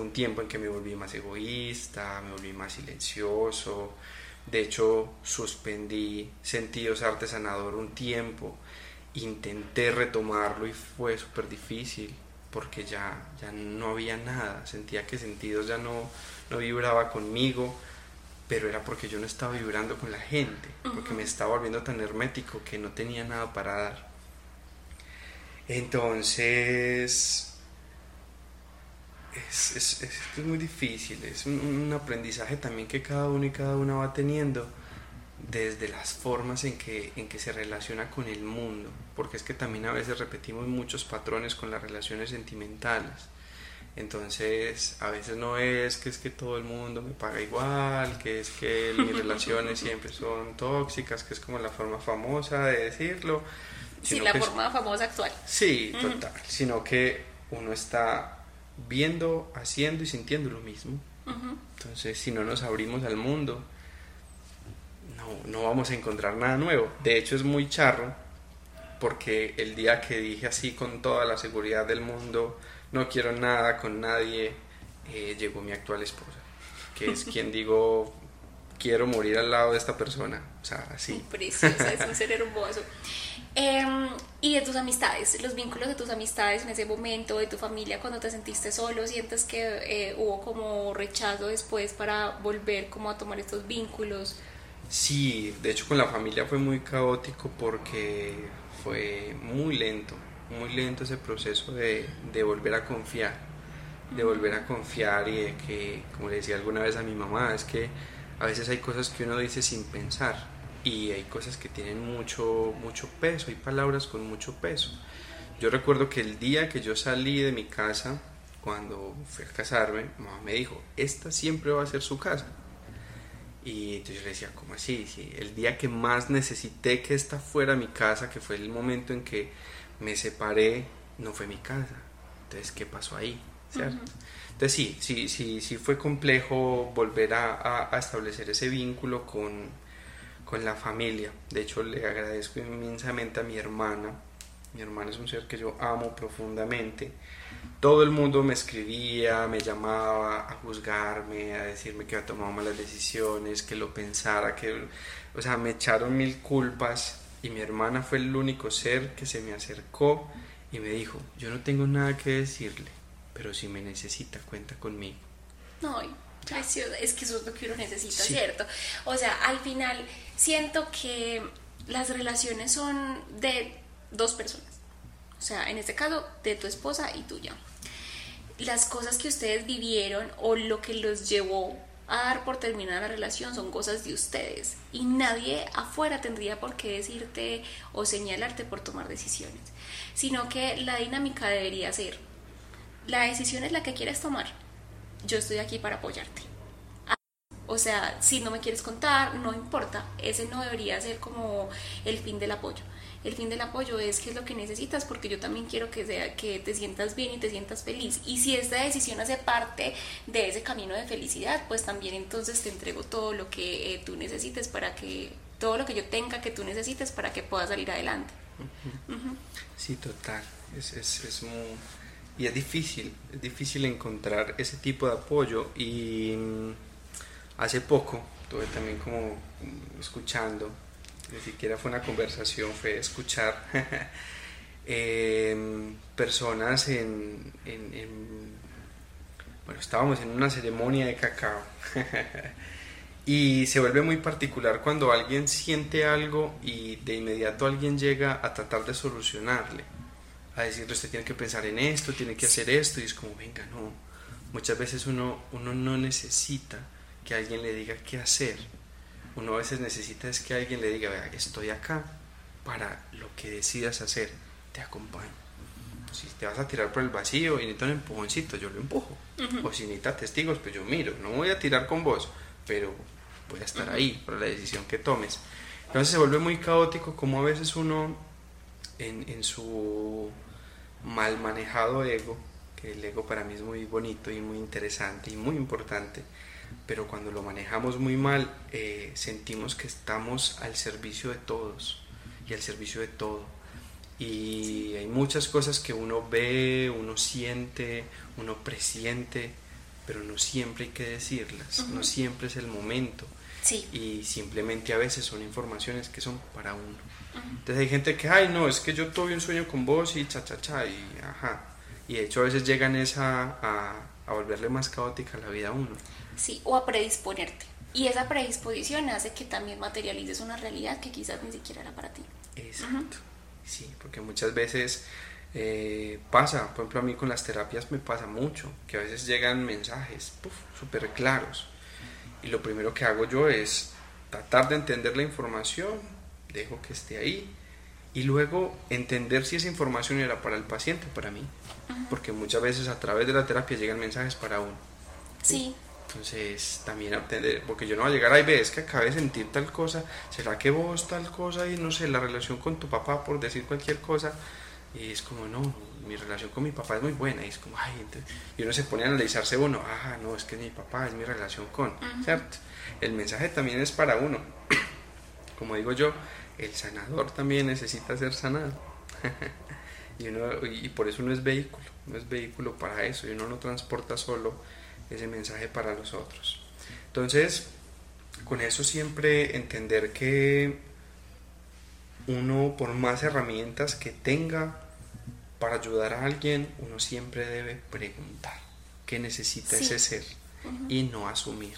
A: un tiempo en que me volví más egoísta, me volví más silencioso. De hecho, suspendí sentidos artesanador un tiempo intenté retomarlo y fue súper difícil porque ya, ya no había nada, sentía que sentidos ya no, no vibraba conmigo, pero era porque yo no estaba vibrando con la gente, porque me estaba volviendo tan hermético que no tenía nada para dar. Entonces, es, es, es, muy difícil, es un, un aprendizaje también que cada uno y cada una va teniendo desde las formas en que, en que se relaciona con el mundo, porque es que también a veces repetimos muchos patrones con las relaciones sentimentales. Entonces, a veces no es que es que todo el mundo me paga igual, que es que mis [LAUGHS] relaciones siempre son tóxicas, que es como la forma famosa de decirlo.
B: Sí, la forma famosa actual.
A: Sí, total. Sino que uno está viendo, haciendo y sintiendo lo mismo. Entonces, si no nos abrimos al mundo, no, vamos a encontrar nada nuevo. De hecho es muy charro porque el día que dije así con toda la seguridad del mundo, no quiero nada con nadie, eh, llegó mi actual esposa, que es [LAUGHS] quien digo, quiero morir al lado de esta persona. O sea, así.
B: Preciosa, es un ser hermoso. Em, y de tus amistades, los vínculos de tus amistades en ese momento, de tu familia, cuando te sentiste solo, sientes que eh, hubo como rechazo después para volver como a tomar estos vínculos.
A: Sí, de hecho con la familia fue muy caótico porque fue muy lento, muy lento ese proceso de, volver a confiar, de volver a confiar y de que, como le decía alguna vez a mi mamá, es que a veces hay cosas que uno dice sin pensar y hay cosas que tienen mucho, mucho peso, hay palabras con mucho peso. Yo recuerdo que el día que yo salí de mi casa, cuando fui a casarme, mamá me dijo, esta siempre va a ser su casa y entonces yo le decía, ¿cómo así? Sí, el día que más necesité que esta fuera mi casa, que fue el momento en que me separé, no fue mi casa. Entonces, ¿qué pasó ahí? Entonces sí, sí, sí, sí fue complejo volver a, a, establecer ese vínculo con, con la familia. De hecho, le agradezco inmensamente a mi hermana. Mi hermana es un ser que yo amo profundamente todo el mundo me escribía, me llamaba a juzgarme, a decirme que había tomado malas decisiones, que lo pensara, que, o sea, me echaron mil culpas y mi hermana fue el único ser que se me acercó y me dijo, yo no tengo nada que decirle, pero si me necesita, cuenta conmigo.
B: No, es que eso es lo que uno necesita, ¿cierto? O sea, al final siento que las relaciones son de dos personas o sea, en este caso, de tu esposa y tuya. Las cosas que ustedes vivieron o lo que los llevó a dar por terminar la relación son cosas de ustedes y nadie afuera tendría por qué decirte o señalarte por tomar decisiones, sino que la dinámica debería ser, la decisión es la que quieres tomar, yo estoy aquí para apoyarte. O sea, si no me quieres contar, no importa, ese no debería ser como el fin del apoyo el fin del apoyo es qué es lo que necesitas, porque yo también quiero que, sea, que te sientas bien y te sientas feliz. Y si esta decisión hace parte de ese camino de felicidad, pues también entonces te entrego todo lo que eh, tú necesites para que, todo lo que yo tenga que tú necesites para que puedas salir adelante.
A: Sí, total. Es, es, es muy... Y es difícil, es difícil encontrar ese tipo de apoyo y mm, hace poco estuve también como escuchando ni siquiera fue una conversación, fue escuchar [LAUGHS] em, personas en, Bueno, estábamos en una ceremonia de cacao. [LAUGHS] Y se vuelve muy particular cuando alguien siente algo y de inmediato alguien llega a tratar de solucionarle, a decirle usted tiene que pensar en esto, tiene que hacer esto y es como, venga, no, muchas veces uno, uno no necesita que alguien le diga qué hacer uno a veces necesita es que alguien le diga, vea, estoy acá para lo que decidas hacer, te acompaño. Si te vas a tirar por el vacío y necesitas un empujoncito, yo lo empujo. O si necesitas testigos, pues yo miro. No voy a tirar con vos, pero voy a estar ahí para la decisión que tomes. Entonces se vuelve muy caótico como a veces uno en, en su mal manejado ego, que el ego para mí es muy bonito y muy interesante y muy importante, pero cuando lo manejamos muy mal eh, sentimos que estamos al servicio de todos y al servicio de todo. Y hay muchas cosas que uno ve, uno siente, uno presiente, pero no siempre hay que decirlas, no siempre es el momento. Y simplemente a veces son informaciones que son para uno. Entonces hay gente que, ay, no, es que yo tuve un sueño con vos y cha, cha, cha, y ajá. Y de hecho a veces llegan esa, a, a volverle más caótica la vida a uno.
B: Sí, o a predisponerte. Y esa predisposición hace que también materialices una realidad que quizás ni siquiera era para ti.
A: Exacto. Sí, porque muchas veces eh, pasa, por ejemplo a mí con las terapias me pasa mucho, que a veces llegan mensajes súper claros. Y lo primero que hago yo es tratar de entender la información, dejo que esté ahí, y luego entender si esa información era para el paciente o para mí. Porque muchas veces a través de la terapia llegan mensajes para uno.
B: Sí.
A: Entonces, también aprender, porque yo no voy a llegar ahí, ves que acabé de sentir tal cosa, ¿será que vos tal cosa y no sé, la relación con tu papá por decir cualquier cosa? Y es como, no, mi relación con mi papá es muy buena. Y es como, ay, y uno se pone a analizarse uno, ah, no, es que mi papá es mi relación con, ¿cierto? El mensaje también es para uno. [COUGHS] como digo yo, el sanador también necesita ser sanado. [LAUGHS] y, uno, y por eso uno es vehículo, no es vehículo para eso, y uno no transporta solo ese mensaje para los otros. Entonces, con eso siempre entender que uno, por más herramientas que tenga para ayudar a alguien, uno siempre debe preguntar qué necesita ese ser y no asumir.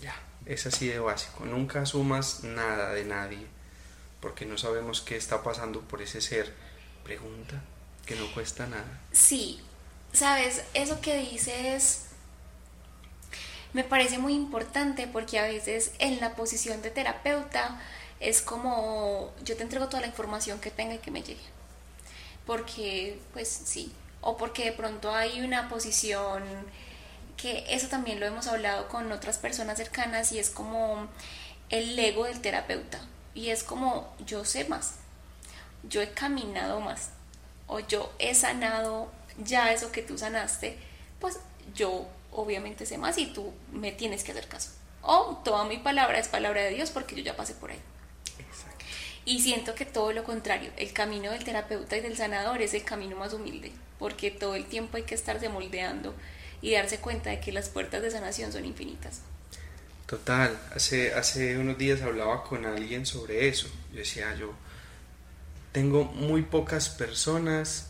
A: Ya, es así de básico. Nunca asumas nada de nadie porque no sabemos qué está pasando por ese ser. Pregunta, que no cuesta nada.
B: Sí, sabes, eso que dices me parece muy importante porque a veces en la posición de terapeuta es como yo te entrego toda la información que tenga y que me llegue. Porque, pues sí, o porque de pronto hay una posición que eso también lo hemos hablado con otras personas cercanas y es como el ego del terapeuta. Y es como yo sé más, yo he caminado más, o yo he sanado ya eso que tú sanaste, pues yo obviamente sé más y tú me tienes que hacer caso. O toda mi palabra es palabra de Dios porque yo ya pasé por ahí. Y siento que todo lo contrario, el camino del terapeuta y del sanador es el camino más humilde, porque todo el tiempo hay que estarse moldeando y darse cuenta de que las puertas de sanación son infinitas.
A: Total, hace, hace unos días hablaba con alguien sobre eso. Yo decía, yo tengo muy pocas personas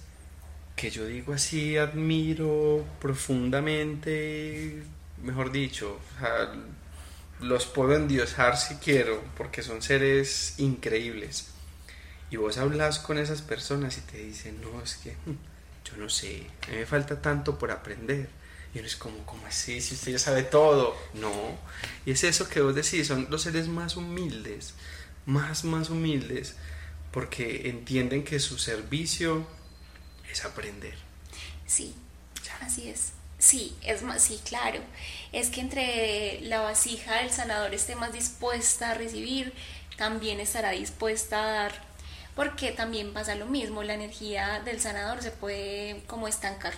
A: que yo digo así, admiro profundamente, mejor dicho, los puedo endiosar si quiero, porque son seres increíbles. Y vos hablas con esas personas y te dicen, no, es que yo no sé, me falta tanto por aprender. Y eres como, ¿cómo así? Si usted ya sabe todo. No. Y es eso que vos decís, son los seres más humildes, más, más humildes, porque entienden que su servicio es aprender.
B: Sí, así es. Sí, es más, sí, claro. Es que entre la vasija del sanador esté más dispuesta a recibir, también estará dispuesta a dar, porque también pasa lo mismo, la energía del sanador se puede como estancar.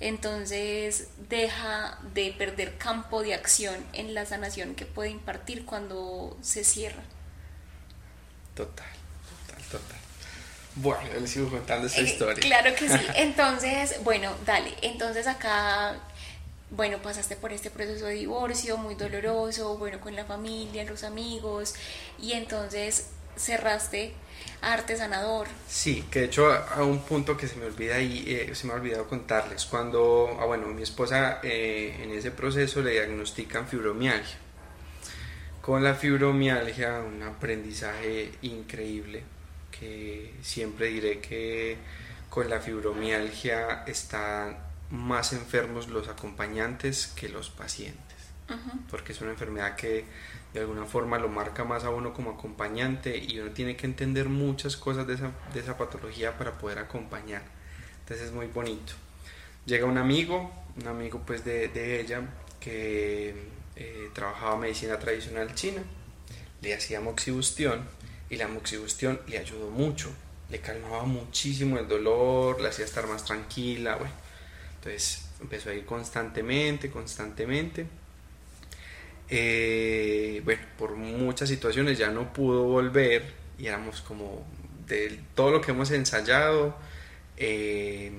B: Entonces deja de perder campo de acción en la sanación que puede impartir cuando se cierra.
A: Total, total, total. Bueno, les sigo contando esa eh, historia.
B: Claro que sí. [LAUGHS] Entonces, bueno, dale. Entonces acá, bueno, pasaste por este proceso de divorcio muy doloroso, bueno, con la familia, los amigos, y entonces cerraste arte sanador.
A: Sí, que de hecho a un punto que se me olvida y eh, se me ha olvidado contarles, cuando, ah, bueno, mi esposa eh, en ese proceso le diagnostican fibromialgia. Con la fibromialgia, un aprendizaje increíble que siempre diré que con la fibromialgia están más enfermos los acompañantes que los pacientes, porque es una enfermedad que de alguna forma lo marca más a uno como acompañante y uno tiene que entender muchas cosas de esa, de esa patología para poder acompañar. Entonces es muy bonito. Llega un amigo, un amigo pues de, de ella que eh, trabajaba medicina tradicional china, le hacía moxibustión y la moxibustión le ayudó mucho le calmaba muchísimo el dolor, la hacía estar más tranquila, bueno. Entonces empezó a ir constantemente, constantemente. Eh, bueno, por muchas situaciones ya no pudo volver y éramos como de todo lo que hemos ensayado eh,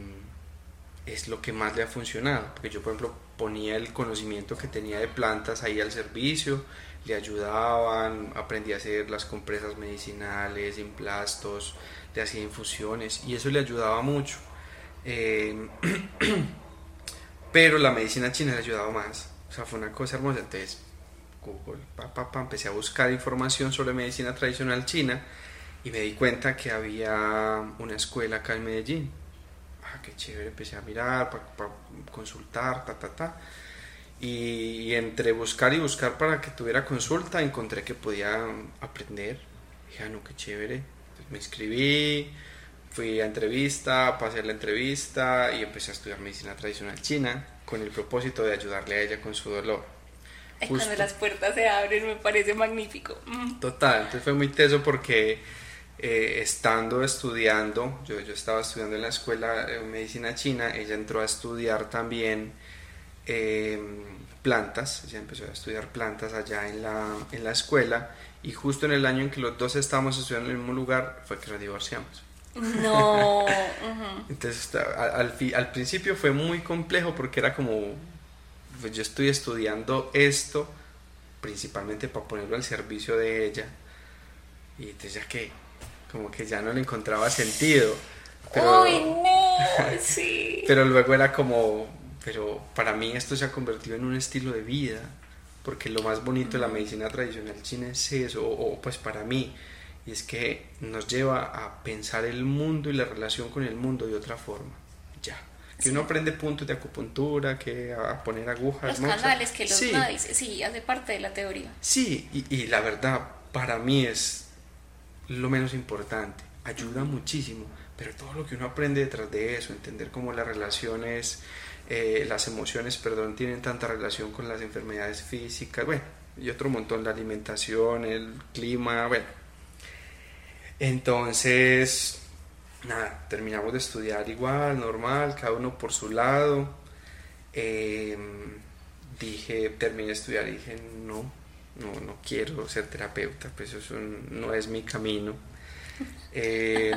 A: es lo que más le ha funcionado, porque yo por ejemplo ponía el conocimiento que tenía de plantas ahí al servicio, le ayudaban, aprendí a hacer las compresas medicinales, implastos, le hacía infusiones y eso le ayudaba mucho. Eh, [CLEARS THROAT] pero la medicina china le ayudaba más, o sea, fue una cosa hermosa. Entonces, Google, pa, empecé a buscar información sobre medicina tradicional china y me di cuenta que había una escuela acá en Medellín. Ah, qué chévere, empecé a mirar, para consultar, ta, ta, ta. Y, entre buscar y buscar para que tuviera consulta, encontré que podía aprender. Dije, ah, no, qué chévere. me inscribí, fui a entrevista, pasé la entrevista y empecé a estudiar medicina tradicional china con el propósito de ayudarle a ella con su dolor.
B: Cuando las puertas se abren me parece magnífico.
A: Mm. Total, entonces fue muy teso porque eh, estando estudiando, yo, yo estaba estudiando en la escuela de medicina china, ella entró a estudiar también Em, plantas, ella empezó a estudiar plantas allá en la, en la escuela y justo en el año en que los dos estábamos estudiando en el mismo lugar fue que nos divorciamos.
B: No.
A: Entonces al, al, principio fue muy complejo porque era como, pues yo estoy estudiando esto principalmente para ponerlo al servicio de ella y entonces ya que como que ya no le encontraba sentido.
B: Pero, no, sí. [LAUGHS]
A: pero luego era como, pero para mí esto se ha convertido en un estilo de vida, porque lo más bonito de la medicina tradicional china es eso, o, pues para mí, y es que nos lleva a pensar el mundo y la relación con el mundo de otra forma, ya. Que uno aprende puntos de acupuntura, que a poner agujas.
B: Los canales, que los sí. sí, hace parte de la teoría.
A: Sí, y, y la verdad, para mí es lo menos importante, ayuda muchísimo, pero todo lo que uno aprende detrás de eso, entender cómo las relaciones eh, las emociones, perdón, tienen tanta relación con las enfermedades físicas, bueno, y otro montón, la alimentación, el clima, bueno. Entonces, nada, terminamos de estudiar igual, normal, cada uno por su lado. Em, dije, terminé de estudiar y dije, no, no, no quiero ser terapeuta, pues eso no es mi camino. [LAUGHS] Eh,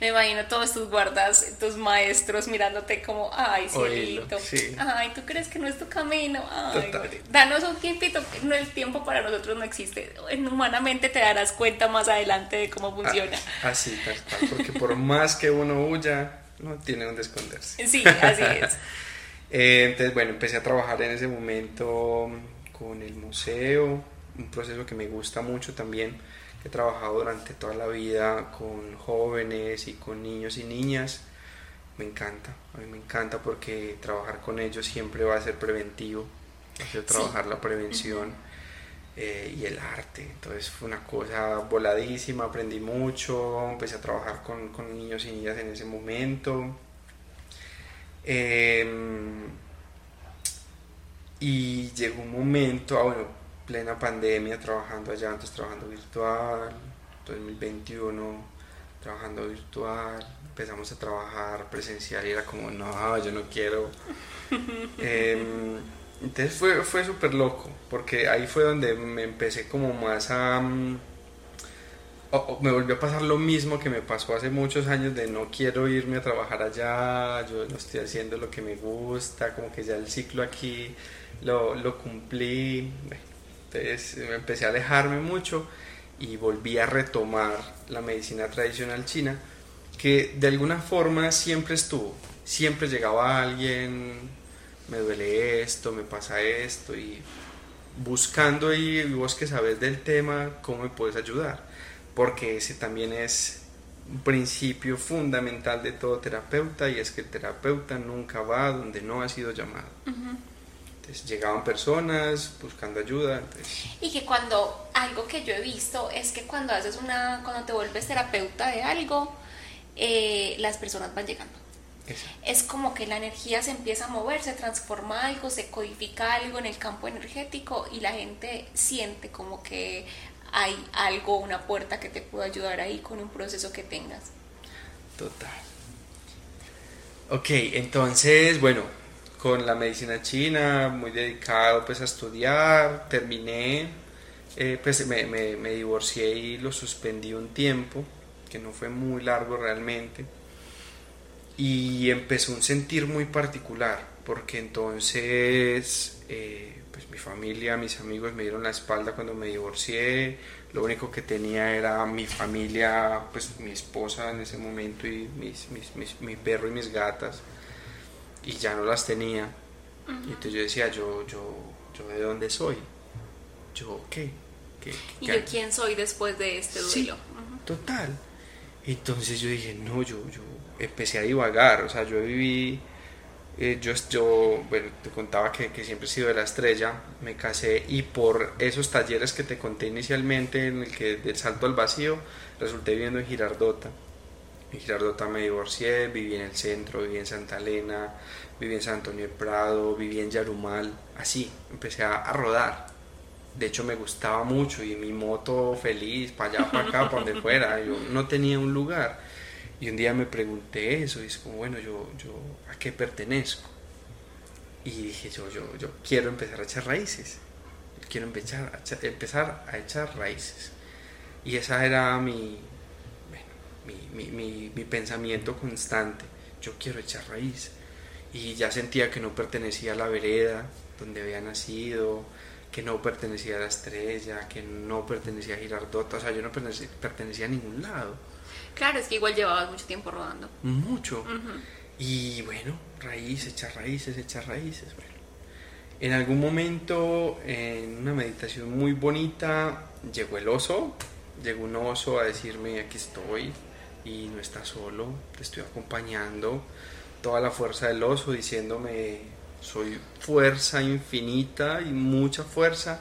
B: me imagino todos tus guardas, tus maestros mirándote como, ay, cielito, ay, ¿tú crees que no es tu camino? Ay, danos un tiempito, no, el tiempo para nosotros no existe. Humanamente te darás cuenta más adelante de cómo funciona.
A: Ah, así, tal porque por más que uno huya, no tiene donde esconderse.
B: Sí, así es. [LAUGHS]
A: Eh, entonces, bueno, empecé a trabajar en ese momento con el museo, un proceso que me gusta mucho también he trabajado durante toda la vida con jóvenes y con niños y niñas. Me encanta, a mí me encanta porque trabajar con ellos siempre va a ser preventivo, va a trabajar la prevención eh, y el arte. Entonces fue una cosa voladísima, aprendí mucho, empecé a trabajar con, con niños y niñas en ese momento. Em, y llegó un momento, ah, bueno, plena pandemia trabajando allá, antes trabajando virtual, 2021 trabajando virtual, empezamos a trabajar presencial y era como, no, yo no quiero. [LAUGHS] Em, entonces fue, fue súper loco, porque ahí fue donde me empecé como más a... Mm, me volvió a pasar lo mismo que me pasó hace muchos años de no quiero irme a trabajar allá, yo no estoy haciendo lo que me gusta, como que ya el ciclo aquí lo, lo cumplí. Entonces empecé a alejarme mucho y volví a retomar la medicina tradicional china, que de alguna forma siempre estuvo. Siempre llegaba alguien, me duele esto, me pasa esto, y buscando y vos que sabes del tema, ¿cómo me puedes ayudar? Porque ese también es un principio fundamental de todo terapeuta y es que el terapeuta nunca va donde no ha sido llamado llegaban personas buscando ayuda.
B: Y que cuando, algo que yo he visto es que cuando haces una, cuando te vuelves terapeuta de algo, eh, las personas van llegando. Es como que la energía se empieza a mover, se transforma algo, se codifica algo en el campo energético y la gente siente como que hay algo, una puerta que te pueda ayudar ahí con un proceso que tengas.
A: Total. Ok, entonces, bueno, con la medicina china, muy dedicado pues a estudiar, terminé, eh, pues me, me, me divorcié y lo suspendí un tiempo, que no fue muy largo realmente, y empezó un sentir muy particular, porque entonces eh, pues mi familia, mis amigos me dieron la espalda cuando me divorcié, lo único que tenía era mi familia, pues mi esposa en ese momento y mis, mis, mi perro y mis gatas y ya no las tenía. Y entonces yo decía, yo, yo, yo de dónde soy, yo qué, ¿Qué,
B: y yo quién soy después de este duelo.
A: Total. Entonces yo dije, no, yo, yo empecé a divagar, o sea, yo viví, eh, yo, yo, bueno, te contaba que, que, siempre he sido de la estrella, me casé y por esos talleres que te conté inicialmente, en el que del salto al vacío, resulté viviendo en Girardota. En Girardota me divorcié, viví en el centro, viví en Santa Elena, viví en San Antonio de Prado, viví en Yarumal, así, empecé a, rodar. De hecho me gustaba mucho y mi moto feliz, para allá, para acá, para donde fuera, yo no tenía un lugar. Y un día me pregunté eso y es bueno, yo, yo ¿a qué pertenezco? Y dije, yo, yo, yo quiero empezar a echar raíces, quiero empezar a echar, empezar a echar raíces. Y esa era mi, mi, pensamiento constante. Yo quiero echar raíz. Y ya sentía que no pertenecía a la vereda donde había nacido, que no pertenecía a la estrella, que no pertenecía a Girardota, o sea, yo no pertenecía, a ningún lado.
B: Claro, es que igual llevabas mucho tiempo rodando.
A: Mucho. Y bueno, raíz, echar raíces, echar raíces. Bueno. En algún momento, en una meditación muy bonita, llegó el oso, llegó un oso a decirme, aquí estoy, y no estás solo, te estoy acompañando. Toda la fuerza del oso diciéndome, soy fuerza infinita y mucha fuerza,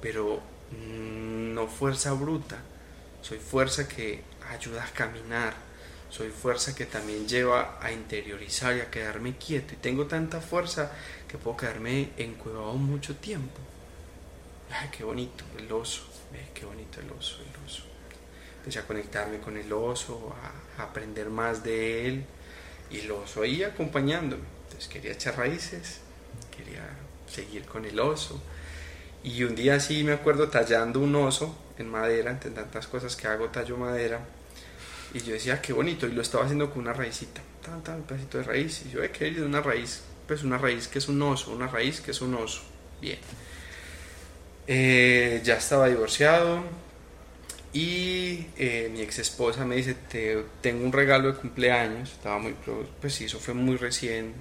A: pero no fuerza bruta, soy fuerza que ayuda a caminar, soy fuerza que también lleva a interiorizar y a quedarme quieto. Y tengo tanta fuerza que puedo quedarme encuevado mucho tiempo. Ay, qué bonito el oso, qué bonito el oso, el oso empecé a conectarme con el oso, a, aprender más de él y el oso ahí acompañándome. Entonces quería echar raíces, quería seguir con el oso. Y un día sí me acuerdo tallando un oso en madera, entre tantas cosas que hago, tallo madera. Y yo decía, qué bonito, y lo estaba haciendo con una raicita, tan, tan, un pedacito de raíz. Y yo he querido una raíz, pues una raíz que es un oso, una raíz que es un oso. Bien. Eh, ya estaba divorciado, y eh, mi ex esposa me dice, Te, tengo un regalo de cumpleaños, estaba muy, pues sí, eso fue muy recién,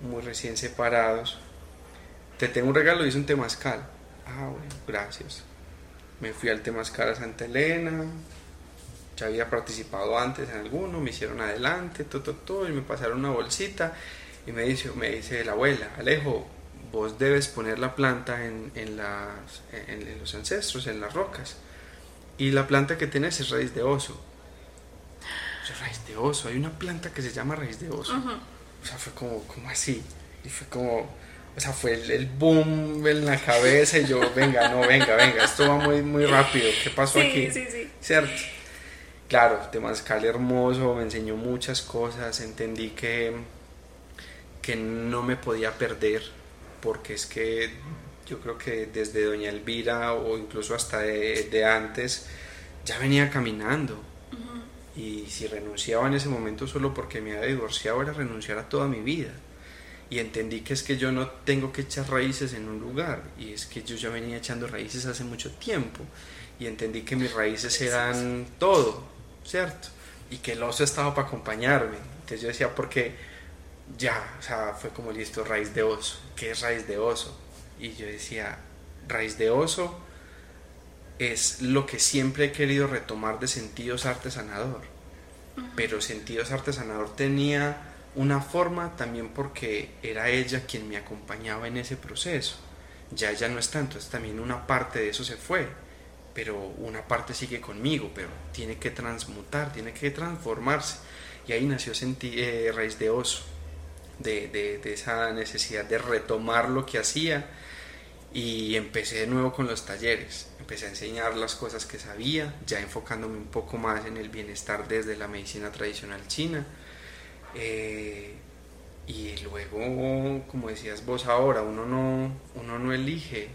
A: muy recién separados. Te tengo un regalo y es un temazcal. Ah, bueno, gracias. Me fui al temazcal a Santa Elena, ya había participado antes en alguno, me hicieron adelante, todo, todo, y me pasaron una bolsita y me dice, me dice la abuela, Alejo, vos debes poner la planta en, en, las, en los ancestros, en las rocas y la planta que tienes es raíz de oso. O sea, raíz de oso. Hay una planta que se llama raíz de oso. O sea, fue como, como así. Y fue como, o sea, fue el, boom en la cabeza y yo, [LAUGHS] venga, no, venga, venga, esto va muy, muy rápido. ¿Qué pasó aquí?
B: Sí, sí.
A: ¿Cierto? Claro, Temazcal hermoso, me enseñó muchas cosas, entendí que, que no me podía perder, porque es que yo creo que desde Doña Elvira o incluso hasta de, antes, ya venía caminando. Y si renunciaba en ese momento solo porque me había divorciado, era renunciar a toda mi vida. Y entendí que es que yo no tengo que echar raíces en un lugar, y es que yo ya venía echando raíces hace mucho tiempo. Y entendí que mis raíces eran todo, ¿cierto? Y que el oso estaba para acompañarme. Entonces yo decía, porque ya, o sea, fue como listo, raíz de oso. ¿Qué es raíz de oso? Y yo decía, raíz de oso es lo que siempre he querido retomar de sentidos artesanador. Pero sentidos artesanador tenía una forma también porque era ella quien me acompañaba en ese proceso. Ya ella no está, entonces también una parte de eso se fue, pero una parte sigue conmigo, pero tiene que transmutar, tiene que transformarse. Y ahí nació eh, raíz de oso, de, de, esa necesidad de retomar lo que hacía y empecé de nuevo con los talleres. Empecé a enseñar las cosas que sabía, ya enfocándome un poco más en el bienestar desde la medicina tradicional china. Eh, y luego, como decías vos ahora, uno no, uno no elige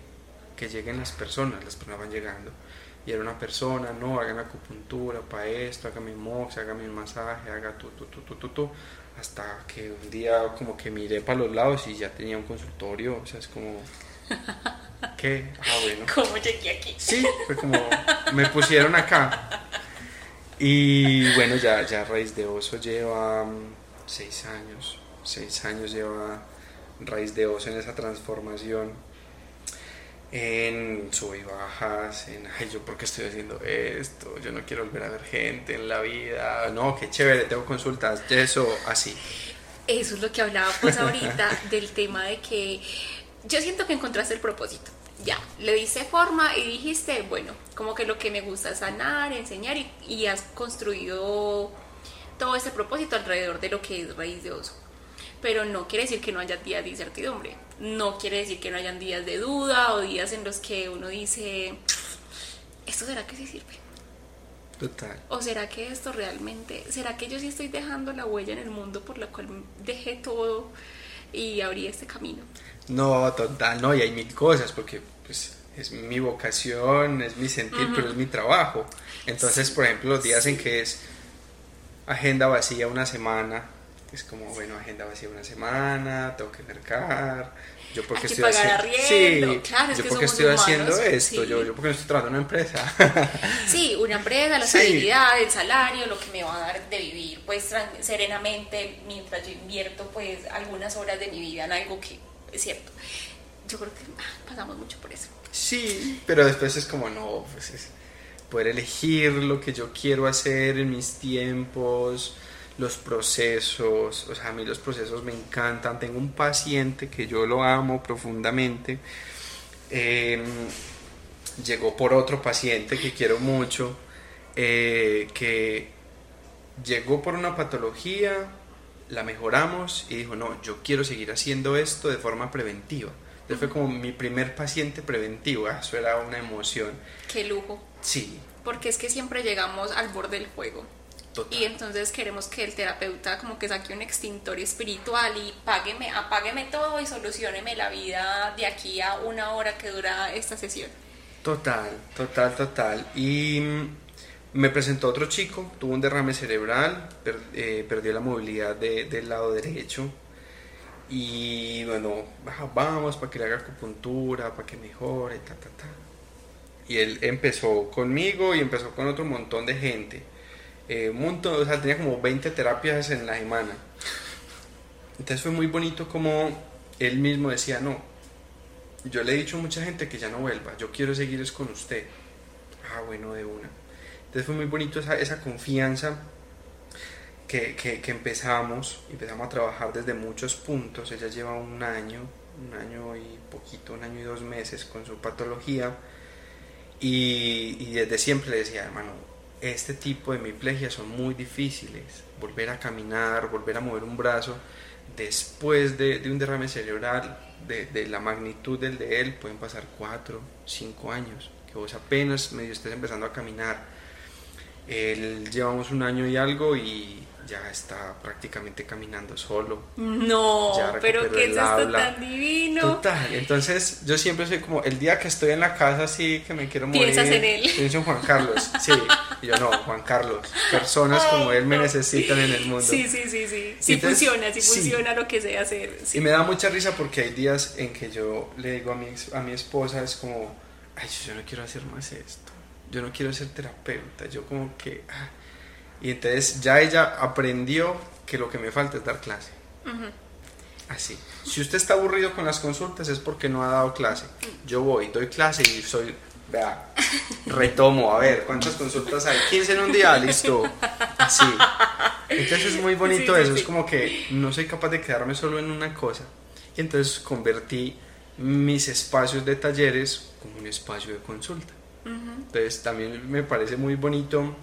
A: que lleguen las personas, las personas van llegando. Y era una persona, no, hagan acupuntura para esto, hágame mox, hágame un masaje, haga tu, tu, tu, tu, tu, tu, hasta que un día como que miré para los lados y ya tenía un consultorio, o sea, es como, [LAUGHS] ¿qué? Ah, bueno.
B: ¿Cómo llegué aquí?
A: Sí, fue como, me pusieron acá. Y bueno, ya, ya Raíz de Oso lleva mm, seis años, seis años lleva Raíz de Oso en esa transformación en sub y bajas, en, ay, yo porque estoy haciendo esto, yo no quiero volver a ver gente en la vida, no, qué chévere, tengo consultas, eso, así.
B: Eso es lo que hablaba pues ahorita [LAUGHS] del tema de que yo siento que encontraste el propósito. Ya, le diste forma y dijiste, bueno, como que lo que me gusta es sanar, enseñar y, y has construido todo ese propósito alrededor de lo que es raíz de oso pero no quiere decir que no haya días de incertidumbre, no quiere decir que no hayan días de duda o días en los que uno dice, ¿esto será que sí sirve?
A: Total.
B: ¿O será que esto realmente, será que yo sí estoy dejando la huella en el mundo por la cual dejé todo y abrí este camino?
A: No, total, no, y hay mil cosas, porque pues es mi vocación, es mi sentir, pero es mi trabajo. Entonces, por ejemplo, los días en que es agenda vacía una semana, es como, bueno, agenda vacía una semana, tengo que mercar, yo porque estoy, haciendo, sí, claro, yo porque estoy haciendo esto, yo, yo porque no estoy trabajando en una empresa. [LAUGHS]
B: sí, una empresa, la estabilidad, el salario, lo que me va a dar de vivir pues serenamente mientras yo invierto pues algunas horas de mi vida en algo que es cierto. Yo creo que ah, pasamos mucho por eso.
A: Sí, pero después es como, no, pues es poder elegir lo que yo quiero hacer en mis tiempos, los procesos, o sea, a mí los procesos me encantan. Tengo un paciente que yo lo amo profundamente. Em, llegó por otro paciente que quiero mucho, eh, que llegó por una patología, la mejoramos y dijo, no, yo quiero seguir haciendo esto de forma preventiva. Entonces fue como mi primer paciente preventivo, ah, eso era una emoción.
B: Qué lujo.
A: Sí.
B: Porque es que siempre llegamos al borde del juego. Y entonces queremos que el terapeuta como que saque un extintor espiritual y págueme, apágueme todo y solucioneme la vida de aquí a una hora que dura esta sesión.
A: Total, total, total. Y mm, me presentó otro chico, tuvo un derrame cerebral, eh, perdió la movilidad del lado derecho. Y bueno, vamos para que le haga acupuntura, para que mejore, ta, ta, ta. Y él empezó conmigo y empezó con otro montón de gente eh, un montón, o sea, tenía como 20 terapias en la semana. Entonces fue muy bonito como él mismo decía, no, yo le he dicho a mucha gente que ya no vuelva, yo quiero seguir es con usted. Ah, bueno, de una. Entonces fue muy bonito esa, esa confianza que, que, que, empezamos, empezamos a trabajar desde muchos puntos. Ella lleva un año, un año y poquito, un año y dos meses con su patología. Y, y desde siempre le decía, hermano, este tipo de hemiplegias son muy difíciles. Volver a caminar, volver a mover un brazo después de, un derrame cerebral de, la magnitud del de él, pueden pasar 4, 5 años, que vos apenas medio estés empezando a caminar. Él llevamos un año y algo y ya está prácticamente caminando solo.
B: No, pero que es esto tan divino.
A: Total, entonces yo siempre soy como, el día que estoy en la casa así que me quiero morir.
B: Piensas en él.
A: Pienso en Juan Carlos, sí. Y yo no, Juan Carlos. Personas como él me necesitan en el mundo.
B: Sí, sí, sí, sí. Sí funciona, sí funciona lo que sé hacer.
A: Y me da mucha risa porque hay días en que yo le digo a mi, a mi esposa, es como, ay, yo no quiero hacer más esto. Yo no quiero ser terapeuta. Yo como que... Ah, y entonces ya ella aprendió que lo que me falta es dar clase. Así. Si usted está aburrido con las consultas es porque no ha dado clase. Yo voy, doy clase y soy, vea, [LAUGHS] retomo, a ver, ¿cuántas consultas hay? 15 en un día, listo. Así. Entonces es muy bonito eso, es como que no soy capaz de quedarme solo en una cosa. Y entonces convertí mis espacios de talleres como un espacio de consulta. Entonces también me parece muy bonito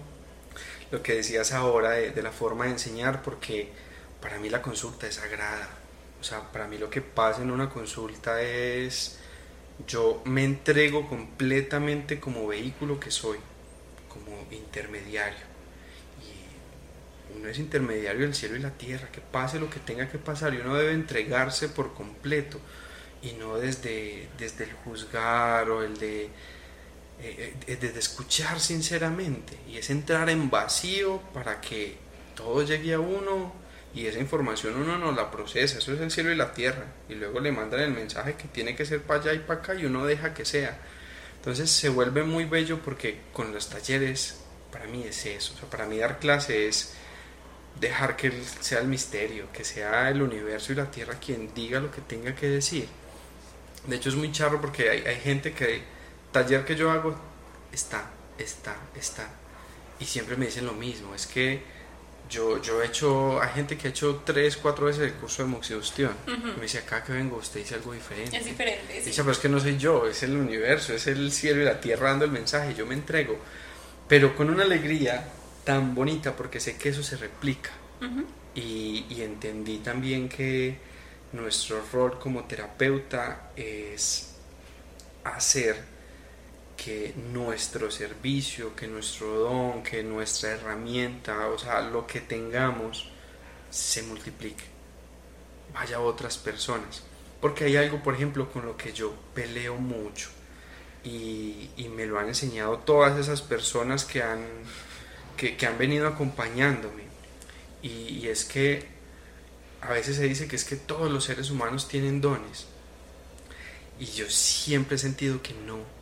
A: lo que decías ahora de, la forma de enseñar, porque para mí la consulta es sagrada. O sea, para mí lo que pasa en una consulta es yo me entrego completamente como vehículo que soy, como intermediario. Y uno es intermediario del cielo y la tierra, que pase lo que tenga que pasar y uno debe entregarse por completo y no desde, desde el juzgar o el de, eh, eh, desde escuchar sinceramente. Y es entrar en vacío para que todo llegue a uno y esa información uno no la procesa, eso es el cielo y la tierra, y luego le mandan el mensaje que tiene que ser para allá y para acá y uno deja que sea. Entonces se vuelve muy bello porque con los talleres, para mí es eso, o sea, para mí dar clase es dejar que sea el misterio, que sea el universo y la tierra quien diga lo que tenga que decir. De hecho es muy charro porque hay, hay gente que, taller que yo hago, está, está, está, y siempre me dicen lo mismo, es que yo, yo he hecho, hay gente que ha hecho tres, cuatro veces el curso de moxibustión. Me dice, acá que vengo, usted dice algo diferente.
B: Es diferente.
A: Dice, pero es que no soy yo, es el universo, es el cielo y la tierra dando el mensaje, yo me entrego. Pero con una alegría tan bonita porque sé que eso se replica. y, y entendí también que nuestro rol como terapeuta es hacer que nuestro servicio, que nuestro don, que nuestra herramienta, o sea, lo que tengamos, se multiplique, vaya a otras personas. Porque hay algo, por ejemplo, con lo que yo peleo mucho y, me lo han enseñado todas esas personas que han, que, han venido acompañándome. Y, y es que a veces se dice que es que todos los seres humanos tienen dones. Y yo siempre he sentido que no,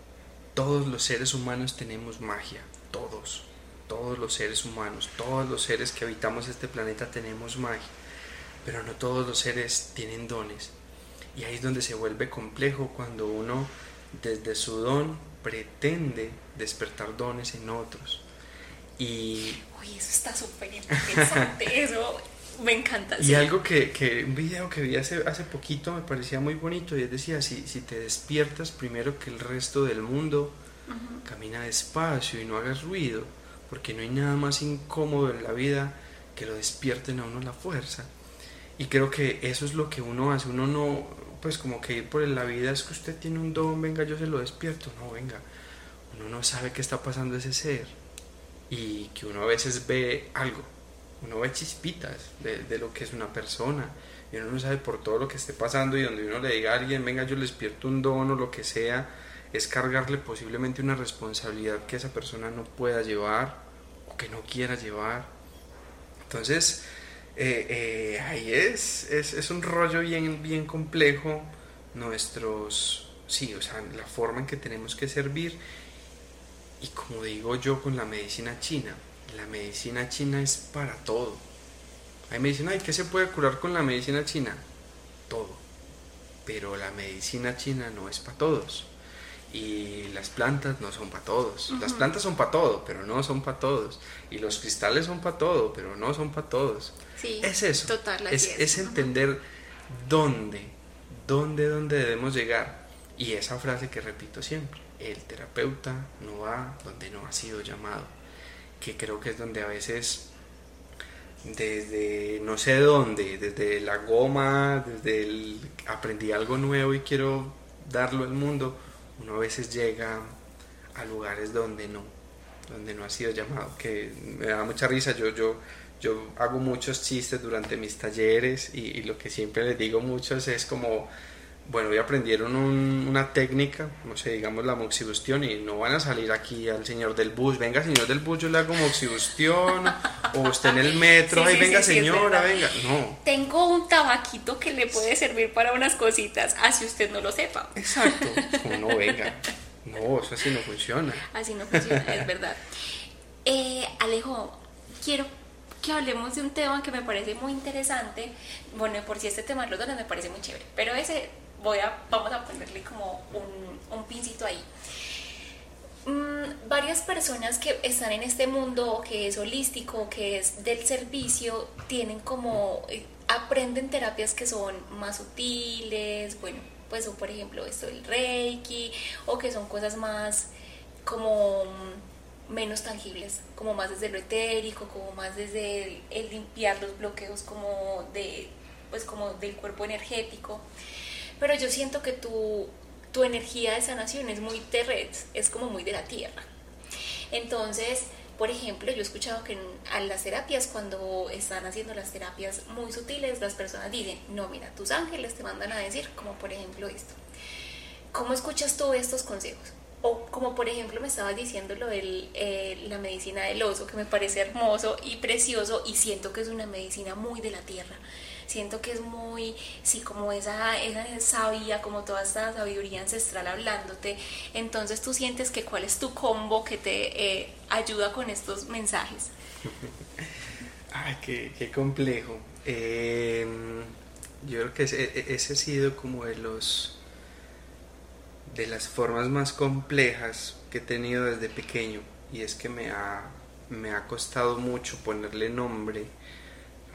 A: todos los seres humanos tenemos magia, todos, todos los seres humanos, todos los seres que habitamos este planeta tenemos magia, pero no todos los seres tienen dones. Y ahí es donde se vuelve complejo cuando uno desde su don pretende despertar dones en otros. Y...
B: Uy, eso está súper interesante, eso me encanta.
A: Y algo que, que, un video que vi hace, hace poquito me parecía muy bonito y es decía, si, si te despiertas primero que el resto del mundo, camina despacio y no hagas ruido, porque no hay nada más incómodo en la vida que lo despierten a uno la fuerza. Y creo que eso es lo que uno hace, uno no, pues como que ir por la vida es que usted tiene un don, venga, yo se lo despierto, no, venga, uno no sabe qué está pasando ese ser y que uno a veces ve algo uno ve chispitas de, lo que es una persona y uno no sabe por todo lo que esté pasando y donde uno le diga a alguien, venga, yo le despierto un don o lo que sea, es cargarle posiblemente una responsabilidad que esa persona no pueda llevar o que no quiera llevar. Entonces, eh, eh, ahí es, es, es, un rollo bien, bien complejo nuestros, sí, o sea, la forma en que tenemos que servir y como digo yo con la medicina china, la medicina china es para todo. Hay medicina, ¿y qué se puede curar con la medicina china? Todo. Pero la medicina china no es para todos. Y las plantas no son para todos. Las plantas son para todo, pero no son para todos. Y los cristales son para todo, pero no son para todos.
B: Sí,
A: es eso.
B: Total,
A: es, es, entender dónde, dónde, dónde debemos llegar. Y esa frase que repito siempre, el terapeuta no va donde no ha sido llamado que creo que es donde a veces desde no sé dónde, desde la goma, desde el aprendí algo nuevo y quiero darlo al mundo, uno a veces llega a lugares donde no, donde no ha sido llamado, que me da mucha risa, yo, yo, yo hago muchos chistes durante mis talleres y, y lo que siempre les digo muchos es como bueno, hoy aprendieron una técnica, no sé, digamos la moxibustión, y no van a salir aquí al señor del bus, venga señor del bus, yo le hago moxibustión, o usted en el [LAUGHS] metro, ay venga señora, venga, no.
B: Tengo un tabaquito que le puede servir para unas cositas, así usted no lo sepa.
A: Exacto, [LAUGHS] como no venga, no, eso así no funciona.
B: Así no funciona, es verdad. [LAUGHS] Eh, Alejo, quiero que hablemos de un tema que me parece muy interesante. Bueno, por si este tema de los dones me parece muy chévere, pero ese voy a, vamos a ponerle como un, un pincito ahí. Mm, varias personas que están en este mundo, que es holístico, que es del servicio, tienen como, eh, aprenden terapias que son más sutiles, bueno, pues o por ejemplo esto del reiki, o que son cosas más como menos tangibles, como más desde lo etérico, como más desde el, limpiar los bloqueos como de pues como del cuerpo energético. Pero yo siento que tú tu energía de sanación es muy red, es como muy de la tierra. Entonces, por ejemplo, yo he escuchado que en, las terapias, cuando están haciendo las terapias muy sutiles, las personas dicen, no, mira, tus ángeles te mandan a decir, como por ejemplo esto. ¿Cómo escuchas tú estos consejos? O como por ejemplo me estabas diciendo lo de eh, la medicina del oso, que me parece hermoso y precioso y siento que es una medicina muy de la tierra. Siento que es muy, sí, como esa, esa sabia, como toda esta sabiduría ancestral hablándote. Entonces tú sientes que cuál es tu combo que te eh, ayuda con estos mensajes. [LAUGHS]
A: Ay, qué, qué complejo. Em, yo creo que ese, e, ese ha sido como de los de las formas más complejas que he tenido desde pequeño y es que me ha, me ha costado mucho ponerle nombre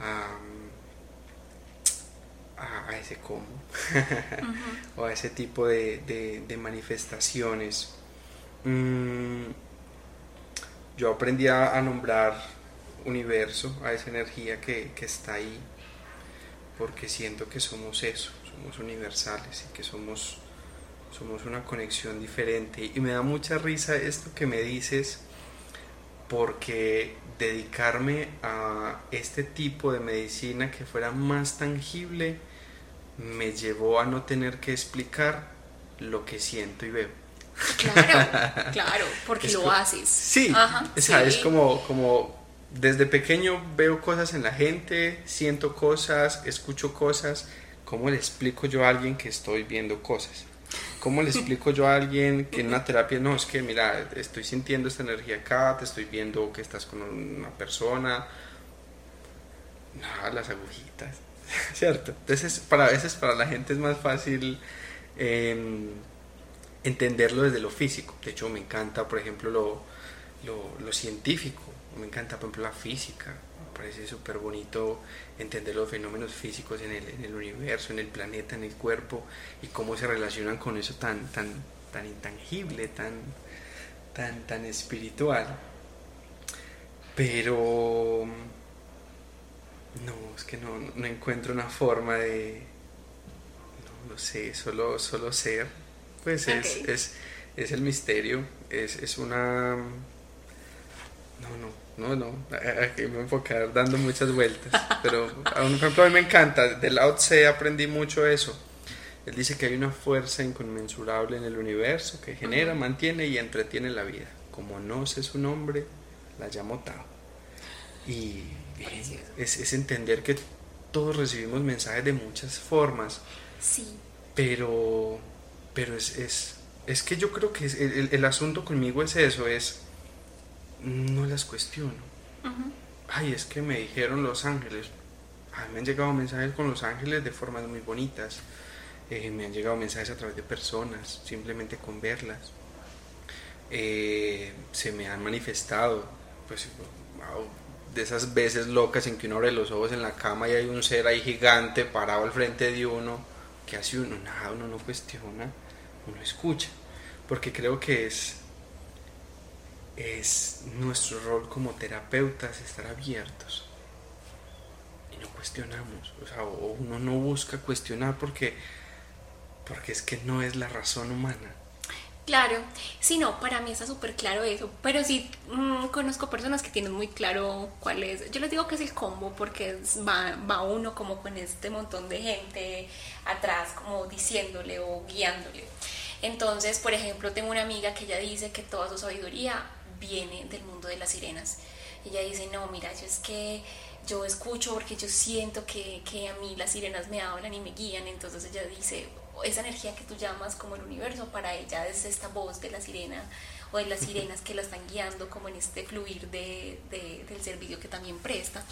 A: a, a, ese cómo [LAUGHS] o a ese tipo de, de, manifestaciones. Mm, yo aprendí a, nombrar universo, a esa energía que, que está ahí, porque siento que somos eso, somos universales y que somos somos una conexión diferente. Y me da mucha risa esto que me dices, porque dedicarme a este tipo de medicina que fuera más tangible me llevó a no tener que explicar lo que siento y veo.
B: Claro, [LAUGHS] claro, porque lo haces.
A: Sí, o sea, es como, como desde pequeño veo cosas en la gente, siento cosas, escucho cosas. ¿Cómo le explico yo a alguien que estoy viendo cosas? ¿Cómo le explico yo a alguien que en una terapia no es que, mira, estoy sintiendo esta energía acá, te estoy viendo que estás con una persona? No, las agujitas, [LAUGHS] ¿cierto? Entonces, para, a veces para la gente es más fácil em, entenderlo desde lo físico. De hecho, me encanta, por ejemplo, lo, lo científico, me encanta, por ejemplo, la física parece súper bonito entender los fenómenos físicos en el, en el, universo, en el planeta, en el cuerpo y cómo se relacionan con eso tan, tan, tan intangible, tan, tan, tan espiritual. Pero no, es que no, no encuentro una forma de, no lo sé, solo, solo ser. Pues es, es, es, el misterio, es, es una... No, no, no, no, aquí me voy a quedar dando muchas vueltas. [LAUGHS] Pero, por ejemplo, a mí me encanta. De Lao Tse aprendí mucho eso. Él dice que hay una fuerza inconmensurable en el universo que genera, mantiene y entretiene la vida. Como no sé su nombre, la llamo Tao. Y es, es, entender que todos recibimos mensajes de muchas formas.
B: Sí.
A: Pero, pero es, es, es que yo creo que el, el asunto conmigo es eso, es no las cuestiono. Ay, es que me dijeron Los Ángeles. me han llegado mensajes con Los Ángeles de formas muy bonitas. Eh, me han llegado mensajes a través de personas, simplemente con verlas. Eh, se me han manifestado, pues, de esas veces locas en que uno abre los ojos en la cama y hay un ser ahí gigante parado al frente de uno, que hace uno, nada, uno no cuestiona, uno escucha, porque creo que es es nuestro rol como terapeutas estar abiertos y no cuestionamos, o sea, uno no busca cuestionar porque, porque es que no es la razón humana.
B: Claro, sí, no, para mí está súper claro eso, pero sí mm, conozco personas que tienen muy claro cuál es, yo les digo que es el combo porque va, va uno como con este montón de gente atrás como diciéndole o guiándole. Entonces, por ejemplo, tengo una amiga que ella dice que toda su sabiduría viene del mundo de las sirenas. Ella dice, no, mira, yo es que yo escucho porque yo siento que, que a mí las sirenas me hablan y me guían. Entonces ella dice, esa energía que tú llamas como el universo, para ella es esta voz de la sirena o de las sirenas que la están guiando como en este fluir de, del servicio que también presta.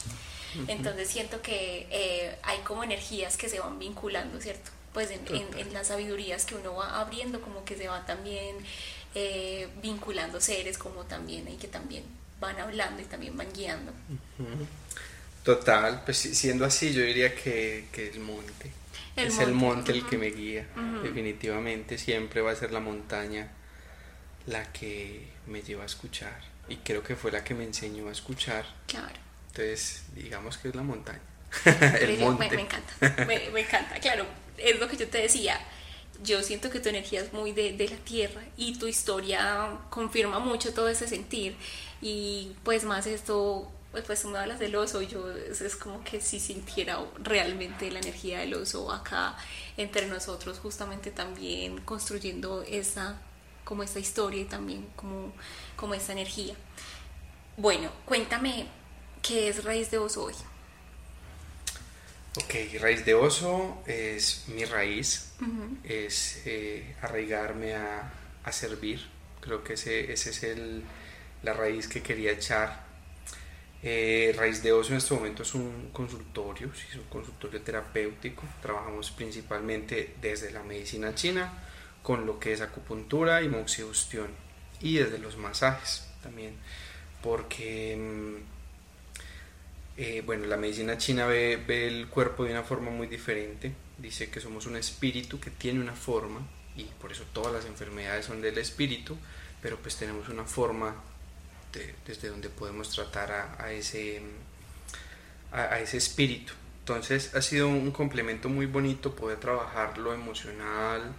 B: Entonces siento que eh, hay como energías que se van vinculando, ¿cierto? Pues en, en, las sabidurías que uno va abriendo, como que se va también eh, vinculando seres como también y que también van hablando y también van guiando.
A: Total, pues siendo así yo diría que, el monte. Es el monte el que me guía, definitivamente siempre va a ser la montaña la que me lleva a escuchar y creo que fue la que me enseñó a escuchar.
B: Claro.
A: Entonces, digamos que es la montaña. [LAUGHS]
B: el monte. Me, encanta, me, me, encanta, claro, es lo que yo te decía, yo siento que tu energía es muy de, de, la tierra y tu historia confirma mucho todo ese sentir y pues más esto, pues, pues tú me hablas del oso, yo es, como que si sintiera realmente la energía del oso acá entre nosotros justamente también construyendo esa como esta historia y también como, como esta energía. Bueno, cuéntame qué es raíz de oso hoy.
A: Ok, raíz de oso es mi raíz, es eh, arraigarme a, servir. Creo que ese, ese es el, la raíz que quería echar. Eh, raíz de oso en este momento es un consultorio, es un consultorio terapéutico. Trabajamos principalmente desde la medicina china con lo que es acupuntura y moxibustión y desde los masajes también, porque mm, eh, bueno, la medicina china ve, el cuerpo de una forma muy diferente. Dice que somos un espíritu que tiene una forma y por eso todas las enfermedades son del espíritu, pero pues tenemos una forma desde donde podemos tratar a, ese, a, ese espíritu. Entonces ha sido un complemento muy bonito poder trabajar lo emocional,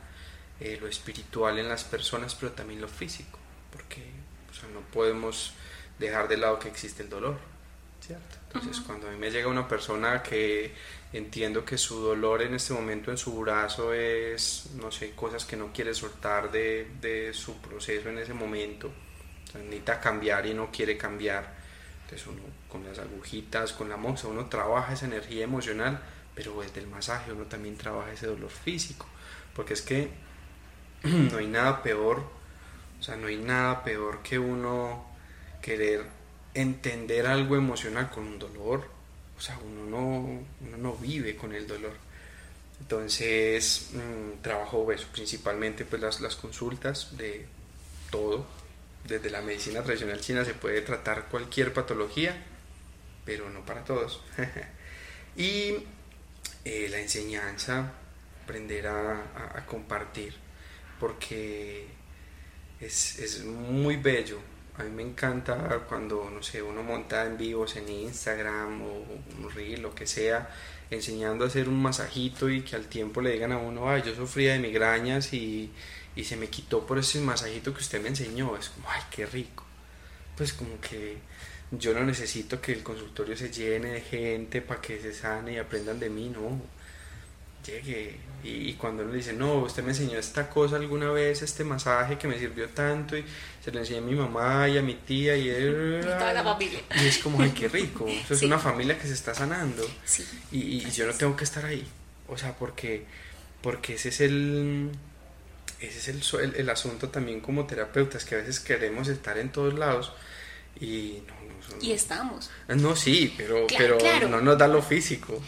A: eh, lo espiritual en las personas, pero también lo físico, porque no podemos dejar de lado que existe el dolor entonces, cuando a mí me llega una persona que entiendo que su dolor en este momento en su brazo es, no sé, cosas que no quiere soltar de, de su proceso en ese momento, necesita cambiar y no quiere cambiar, entonces uno con las agujitas, con la moxa, uno trabaja esa energía emocional, pero desde el masaje uno también trabaja ese dolor físico, porque es que [CLEARS THROAT] no hay nada peor, o sea, no hay nada peor que uno querer entender algo emocional con un dolor. O sea, uno no, no vive con el dolor. Entonces, mm, trabajo eso, principalmente pues las, las consultas de todo. Desde la medicina tradicional china se puede tratar cualquier patología, pero no para todos. [LAUGHS] y eh, la enseñanza, aprender a, compartir, porque es, es muy bello a mí me encanta cuando, no sé, uno monta en vivos en Instagram o un reel, lo que sea, enseñando a hacer un masajito y que al tiempo le digan a uno, ay, yo sufría de migrañas y, y se me quitó por ese masajito que usted me enseñó. Es como, ay, qué rico. Pues como que yo no necesito que el consultorio se llene de gente para que se sane y aprendan de mí, no llegue. Y, cuando uno dice, no, usted me enseñó esta cosa alguna vez, este masaje que me sirvió tanto, y se lo enseñé a mi mamá y a mi tía, y,
B: él, toda la familia.
A: Y es como, ay, qué rico. [LAUGHS] es una familia que se está sanando. Y, yo no tengo que estar ahí. O sea, porque, porque ese es el. Ese es el, el, asunto también como terapeutas, que a veces queremos estar en todos lados y no,
B: y estamos.
A: No, sí, pero, pero no nos da lo físico.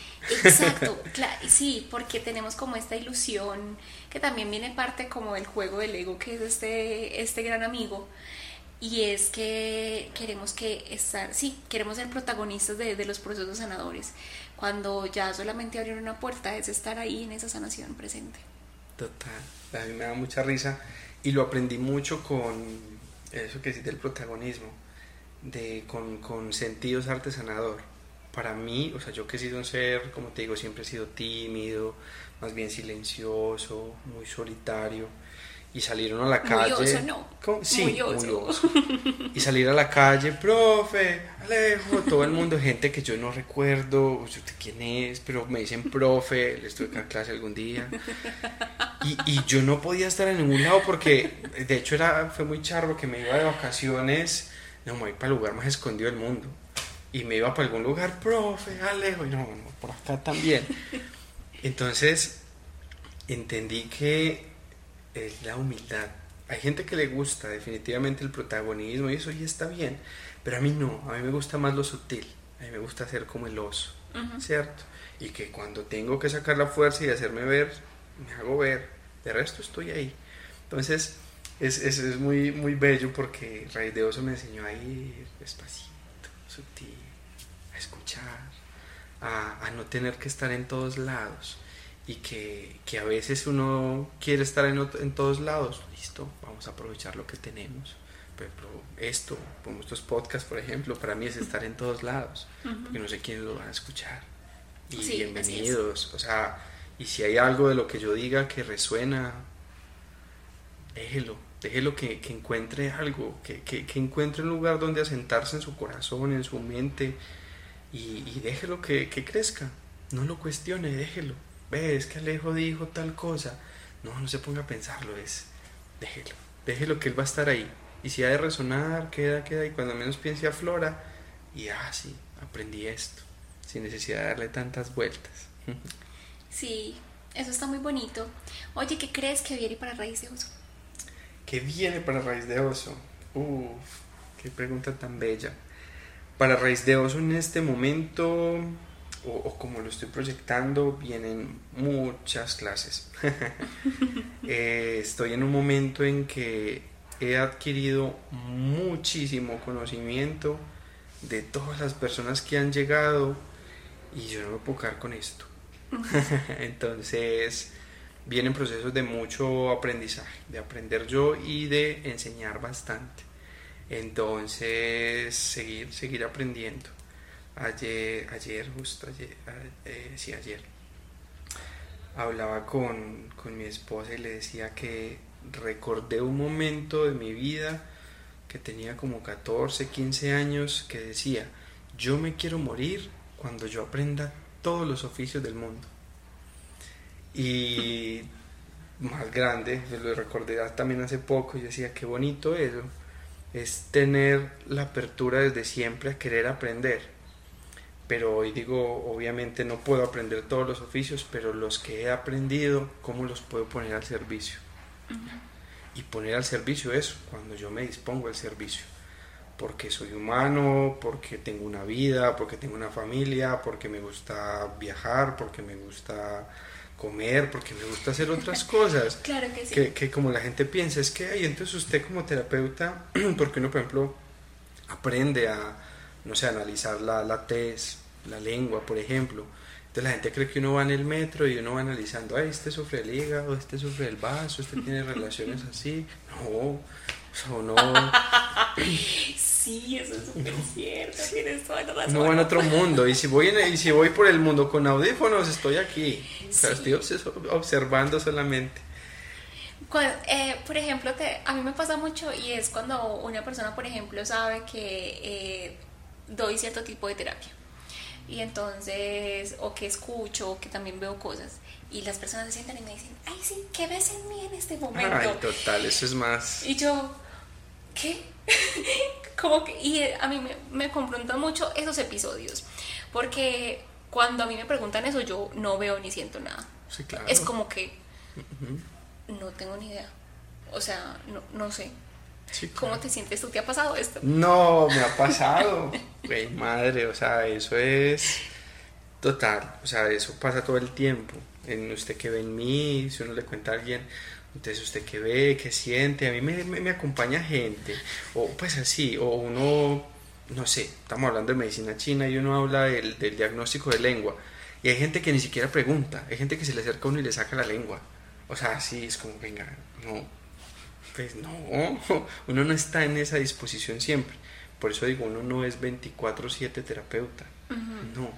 B: Exacto, [LAUGHS] sí, porque tenemos como esta ilusión que también viene parte como del juego del ego, que es este, este gran amigo. Y es que queremos que estar, sí, queremos ser protagonistas de, de los procesos sanadores. Cuando ya solamente abrir una puerta es estar ahí en esa sanación presente.
A: Total, a mí me da mucha risa y lo aprendí mucho con eso que es del protagonismo de, con, con sentidos artesanador. Para mí, o sea, yo que he sido un ser, como te digo, siempre he sido tímido, más bien silencioso, muy solitario. Y salir uno a la calle.
B: Muy no.
A: Sí, muy oso. Y salir a la calle, profe, Alejo, todo el mundo, gente que yo no recuerdo, quién es, pero me dicen profe, les tuve que dar clase algún día. Y, y, yo no podía estar en ningún lado porque, de hecho, era, fue muy charro que me iba de vacaciones no, me voy para el lugar más escondido del mundo. Y me iba para algún lugar, profe, Alejo, y no, no, por acá también. Entonces, entendí que es la humildad. Hay gente que le gusta definitivamente el protagonismo y eso ya está bien, pero a mí no, a mí me gusta más lo sutil, a mí me gusta ser como el oso, ¿cierto? Y que cuando tengo que sacar la fuerza y hacerme ver, me hago ver, de resto estoy ahí. Entonces, es, es, es, muy, muy bello porque Raíz de Oso me enseñó a ir despacito, sutil, a escuchar, a, a no tener que estar en todos lados y que, que a veces uno quiere estar en, en, todos lados, listo, vamos a aprovechar lo que tenemos. Por ejemplo, esto, como estos podcasts, por ejemplo, para mí es estar en todos lados, porque no sé quiénes lo van a escuchar. Y bienvenidos, o sea, Y si hay algo de lo que yo diga que resuena, déjelo, déjelo que, encuentre algo, que, que, encuentre un lugar donde asentarse en su corazón, en su mente, y, y déjelo que, crezca. No lo cuestione, déjelo. Ve, es que Alejo dijo tal cosa. No, no se ponga a pensarlo, es déjelo, déjelo que él va a estar ahí. Y si ha de resonar, queda, queda, y cuando menos piense aflora, y ah, sí, aprendí esto, sin necesidad de darle tantas vueltas. [LAUGHS]
B: Sí, eso está muy bonito. Oye, ¿qué crees que viene para Raíz de Oso?
A: ¿Qué viene para Raíz de Oso? Uf, qué pregunta tan bella. Para Raíz de Oso en este momento, o, como lo estoy proyectando, vienen muchas clases. [LAUGHS] Eh, estoy en un momento en que he adquirido muchísimo conocimiento de todas las personas que han llegado y yo no me puedo quedar con esto. [LAUGHS] Entonces, vienen procesos de mucho aprendizaje, de aprender yo y de enseñar bastante. Entonces, seguir, seguir aprendiendo. Ayer, ayer, justo ayer, eh, sí, ayer, hablaba con, con mi esposa y le decía que recordé un momento de mi vida que tenía como 14, 15 años que decía, yo me quiero morir cuando yo aprenda todos los oficios del mundo. Y [LAUGHS] más grande, lo recordé también hace poco, y decía, qué bonito eso, es tener la apertura desde siempre a querer aprender. Pero hoy digo, obviamente no puedo aprender todos los oficios, pero los que he aprendido, ¿cómo los puedo poner al servicio? Y poner al servicio eso, cuando yo me dispongo al servicio porque soy humano, porque tengo una vida, porque tengo una familia, porque me gusta viajar, porque me gusta comer, porque me gusta hacer otras [LAUGHS] cosas.
B: claro que sí.
A: Que, como la gente piensa, es que, ay, entonces usted como terapeuta, [CLEARS THROAT] porque uno, por ejemplo, aprende a, no sé, analizar la, la tez, la lengua, por ejemplo. Entonces la gente cree que uno va en el metro y uno va analizando, ay, este sufre el hígado, este sufre el vaso, este tiene relaciones así. No, o no.
B: Sí, eso es súper cierto, tienes toda la razón.
A: No en otro mundo, y si voy y si voy por el mundo con audífonos, estoy aquí. O sea, estoy observando solamente.
B: Eh, por ejemplo, te, a mí me pasa mucho y es cuando una persona, por ejemplo, sabe que eh, doy cierto tipo de terapia. Y entonces, o que escucho, o que también veo cosas. Y las personas se sientan y me dicen, ay, sí, ¿qué ves en mí en este momento?
A: Ay, total, eso es más.
B: Y yo, ¿qué? [LAUGHS] Como que, y a mí me, me confrontan mucho esos episodios, porque cuando a mí me preguntan eso yo no veo ni siento nada.
A: Sí, claro.
B: Es como que no tengo ni idea. O sea, no, no sé. ¿Cómo te sientes tú? ¿Te ha pasado esto?
A: No, me ha pasado. [LAUGHS] Güey, madre, o sea, eso es total. O sea, eso pasa todo el tiempo. En usted que ve en mí, si uno le cuenta a alguien, entonces, ¿usted qué ve? ¿Qué siente? A mí me, me, acompaña gente. O pues así, o uno, no sé, estamos hablando de medicina china y uno habla del, del, diagnóstico de lengua. Y hay gente que ni siquiera pregunta. Hay gente que se le acerca a uno y le saca la lengua. O sea, así es como, venga, no. Pues no, [LAUGHS] uno no está en esa disposición siempre. Por eso digo, uno no es 24/7 terapeuta. No,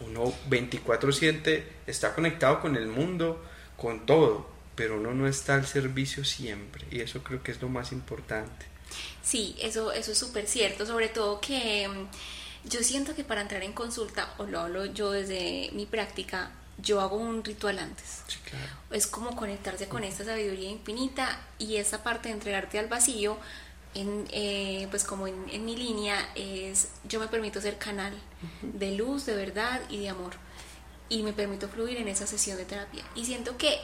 A: uno 24/7 está conectado con el mundo, con todo pero uno no está al servicio siempre y eso creo que es lo más importante.
B: Sí, eso, eso es súper cierto, sobre todo que mm, yo siento que para entrar en consulta, o lo hablo yo desde mi práctica, yo hago un ritual antes.
A: Sí, claro.
B: Es como conectarse con esta sabiduría infinita y esa parte de entregarte al vacío, en, eh, pues como en, en, mi línea, es yo me permito ser canal de luz, de verdad y de amor. Y me permito fluir en esa sesión de terapia. Y siento que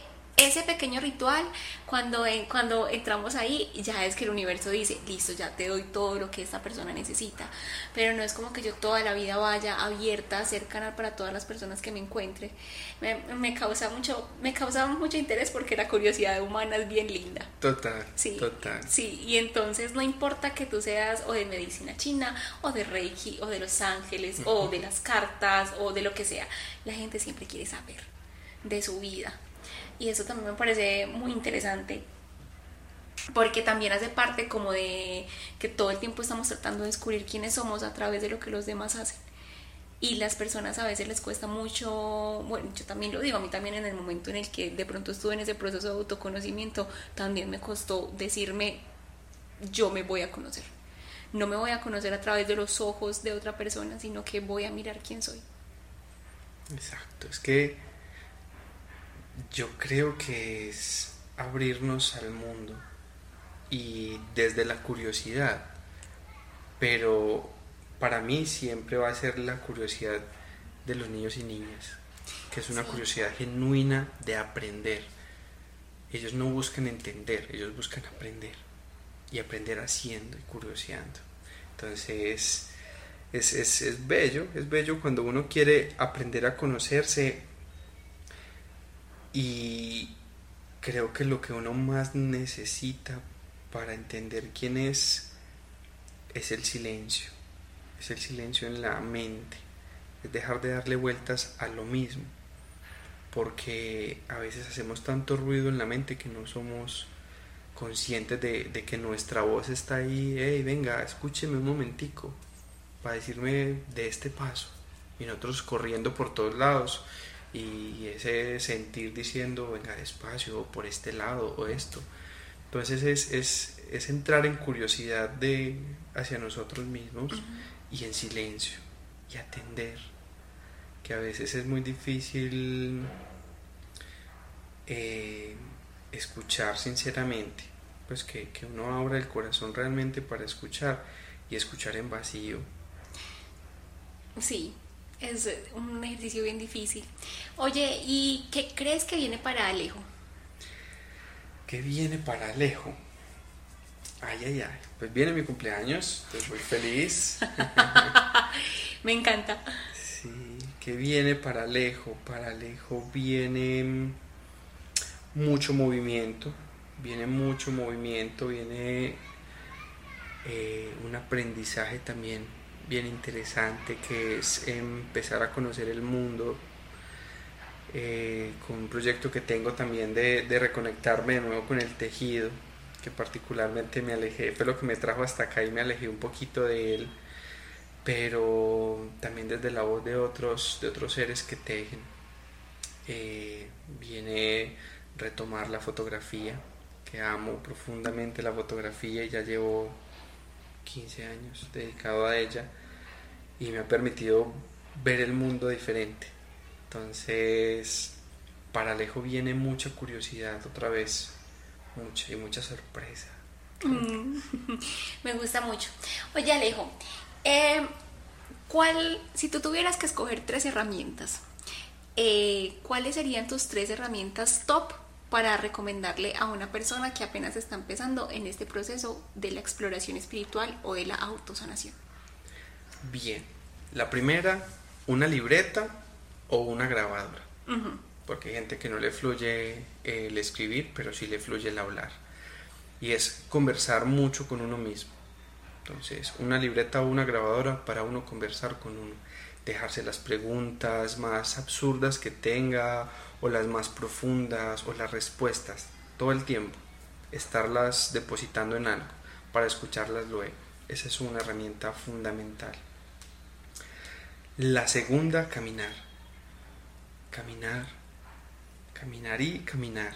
B: ese pequeño ritual, cuando, cuando entramos ahí, ya es que el universo dice, listo, ya te doy todo lo que esta persona necesita. Pero no es como que yo toda la vida vaya abierta a ser canal para todas las personas que me encuentre. Me, causa, mucho, me causa mucho interés porque la curiosidad humana es bien linda.
A: Total.
B: Sí,
A: total.
B: Sí, y entonces no importa que tú seas o de medicina china, o de Reiki, o de Los Ángeles, o de las cartas, o de lo que sea, la gente siempre quiere saber de su vida y eso también me parece muy interesante porque también hace parte como de que todo el tiempo estamos tratando de descubrir quiénes somos a través de lo que los demás hacen. y las personas a veces les cuesta mucho, bueno, yo también lo digo, a mí también en el momento en el que de pronto estuve en ese proceso de autoconocimiento, también me costó decirme, yo me voy a conocer. No me voy a conocer a través de los ojos de otra persona, sino que voy a mirar quién soy.
A: Exacto, es que yo creo que es abrirnos al mundo y desde la curiosidad, pero para mí siempre va a ser la curiosidad de los niños y niñas, que es una curiosidad genuina de aprender. Ellos no buscan entender, ellos buscan aprender y aprender haciendo y curioseando. Entonces, es, es, es bello, es bello cuando uno quiere aprender a conocerse y creo que lo que uno más necesita para entender quién es es el silencio. Es el silencio en la mente, es dejar de darle vueltas a lo mismo, porque a veces hacemos tanto ruido en la mente que no somos conscientes de, que nuestra voz está ahí, hey, venga, escúcheme un momentico, para decirme de este paso, y nosotros corriendo por todos lados, y ese sentir diciendo, venga, despacio, o por este lado, o esto. Entonces es, es, es entrar en curiosidad de, hacia nosotros mismos y en silencio y atender, que a veces es muy difícil eh, escuchar sinceramente, pues que, que uno abra el corazón realmente para escuchar y escuchar en vacío.
B: Sí, es un ejercicio bien difícil. Oye, ¿y qué crees que viene para Alejo?
A: ¿Qué viene para Alejo? Ay, ay, ay. Pues viene mi cumpleaños, estoy muy feliz. [LAUGHS]
B: Me encanta.
A: Sí, que viene para Alejo. Para Alejo viene mucho movimiento, viene mucho movimiento, viene eh, un aprendizaje también bien interesante que es empezar a conocer el mundo. Eh, con un proyecto que tengo también de, reconectarme de nuevo con el tejido que particularmente me alejé, fue lo que me trajo hasta acá y me alejé un poquito de él, pero también desde la voz de otros, de otros seres que tejen. Eh, viene retomar la fotografía, que amo profundamente la fotografía y ya llevo 15 años dedicado a ella y me ha permitido ver el mundo diferente. Entonces, para Alejo viene mucha curiosidad otra vez mucha y mucha sorpresa.
B: Mm, [LAUGHS] me gusta mucho. Oye Alejo, eh, ¿cuál, si tú tuvieras que escoger tres herramientas, eh, ¿cuáles serían tus tres herramientas top para recomendarle a una persona que apenas está empezando en este proceso de la exploración espiritual o de la autosanación?
A: Bien, la primera, una libreta o una grabadora porque hay gente que no le fluye el escribir, pero sí le fluye el hablar. Y es conversar mucho con uno mismo. Entonces, una libreta o una grabadora para uno conversar con uno, dejarse las preguntas más absurdas que tenga, o las más profundas, o las respuestas, todo el tiempo, estarlas depositando en algo para escucharlas luego. Esa es una herramienta fundamental. La segunda, caminar. Caminar Caminar y caminar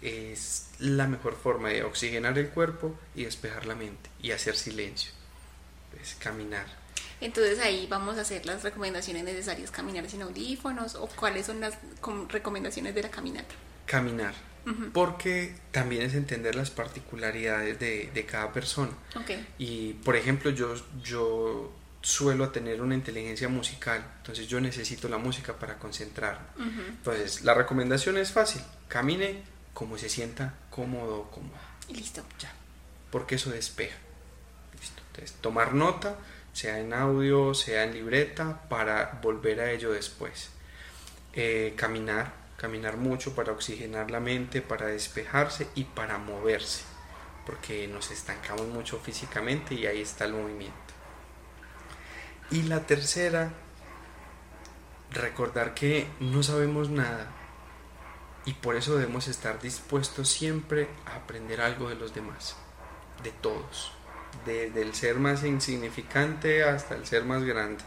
A: es la mejor forma de oxigenar el cuerpo y despejar la mente y hacer silencio. Es caminar.
B: Entonces ahí vamos a hacer las recomendaciones necesarias, caminar sin audífonos o cuáles son las recomendaciones de la caminata.
A: Caminar, porque también es entender las particularidades de, de cada persona.
B: Okay.
A: Y por ejemplo, yo, yo suelo tener una inteligencia musical, entonces yo necesito la música para concentrar. Entonces, la recomendación es fácil, camine como se sienta cómodo o cómoda.
B: Y listo.
A: Ya, porque eso despeja. Listo. Entonces, tomar nota, sea en audio, sea en libreta, para volver a ello después. Eh, caminar, caminar mucho para oxigenar la mente, para despejarse y para moverse, porque nos estancamos mucho físicamente y ahí está el movimiento. Y la tercera, recordar que no sabemos nada y por eso debemos estar dispuestos siempre a aprender algo de los demás, de todos, desde el ser más insignificante hasta el ser más grande.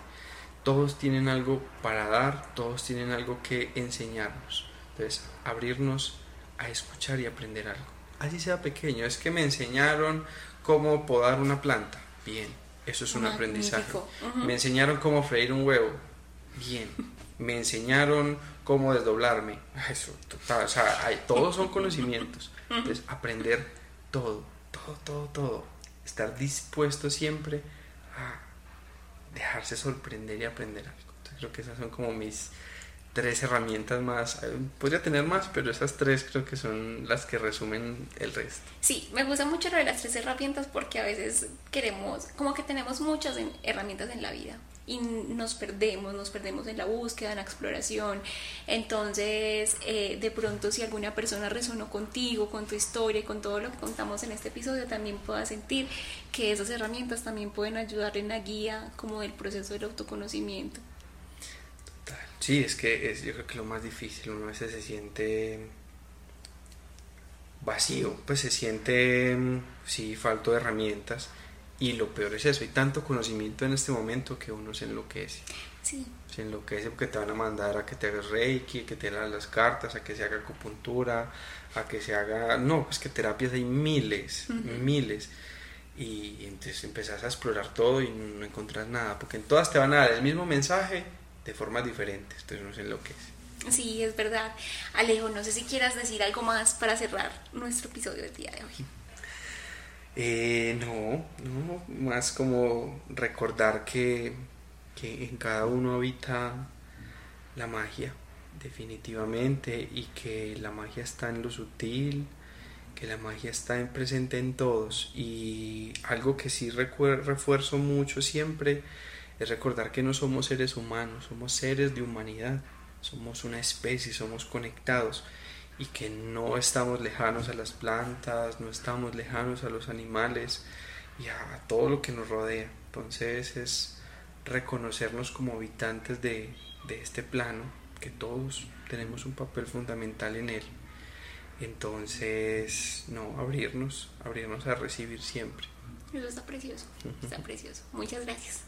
A: todos tienen algo para dar, todos tienen algo que enseñarnos. Entonces, abrirnos a escuchar y aprender algo. Así sea pequeño, es que me enseñaron cómo podar una planta. Bien, eso es un aprendizaje. Me enseñaron cómo freír un huevo. Bien. Me enseñaron cómo desdoblarme. Eso, total, o sea, hay, todos son conocimientos. Entonces, aprender todo, todo, todo, todo. Estar dispuesto siempre a dejarse sorprender y aprender algo. Entonces, creo que esas son como mis tres herramientas más. Podría tener más, pero esas tres creo que son las que resumen el resto.
B: Sí, me gusta mucho lo de las tres herramientas porque a veces queremos, como que tenemos muchas herramientas en la vida y nos perdemos, nos perdemos en la búsqueda, en la exploración. Entonces, eh, de pronto si alguna persona resonó contigo, con tu historia y con todo lo que contamos en este episodio, también pueda sentir que esas herramientas también pueden ayudar en la guía como del proceso del autoconocimiento.
A: Sí, es que es, yo creo que lo más difícil, uno a veces se siente vacío, pues se siente, sí, falto de herramientas y lo peor es eso, hay tanto conocimiento en este momento que uno se enloquece.
B: Sí.
A: Se enloquece porque te van a mandar a que te hagas reiki, que te leas las cartas, a que se haga acupuntura, a que se haga... No, es que terapias hay miles, miles. Y entonces empezás a explorar todo y no encontrás nada, porque en todas te van a dar el mismo mensaje, de formas diferentes, entonces no sé lo que es.
B: Sí, es verdad. Alejo, no sé si quieras decir algo más para cerrar nuestro episodio del día de hoy.
A: Eh, no, no, más como recordar que, que en cada uno habita la magia, definitivamente, y que la magia está en lo sutil, que la magia está en presente en todos, y algo que sí refuerzo mucho siempre es recordar que no somos seres humanos, somos seres de humanidad, somos una especie, somos conectados y que no estamos lejanos a las plantas, no estamos lejanos a los animales y a todo lo que nos rodea. Entonces es reconocernos como habitantes de, de este plano, que todos tenemos un papel fundamental en él. Entonces, no, abrirnos, abrirnos a recibir siempre.
B: Eso está precioso, está precioso. Muchas gracias.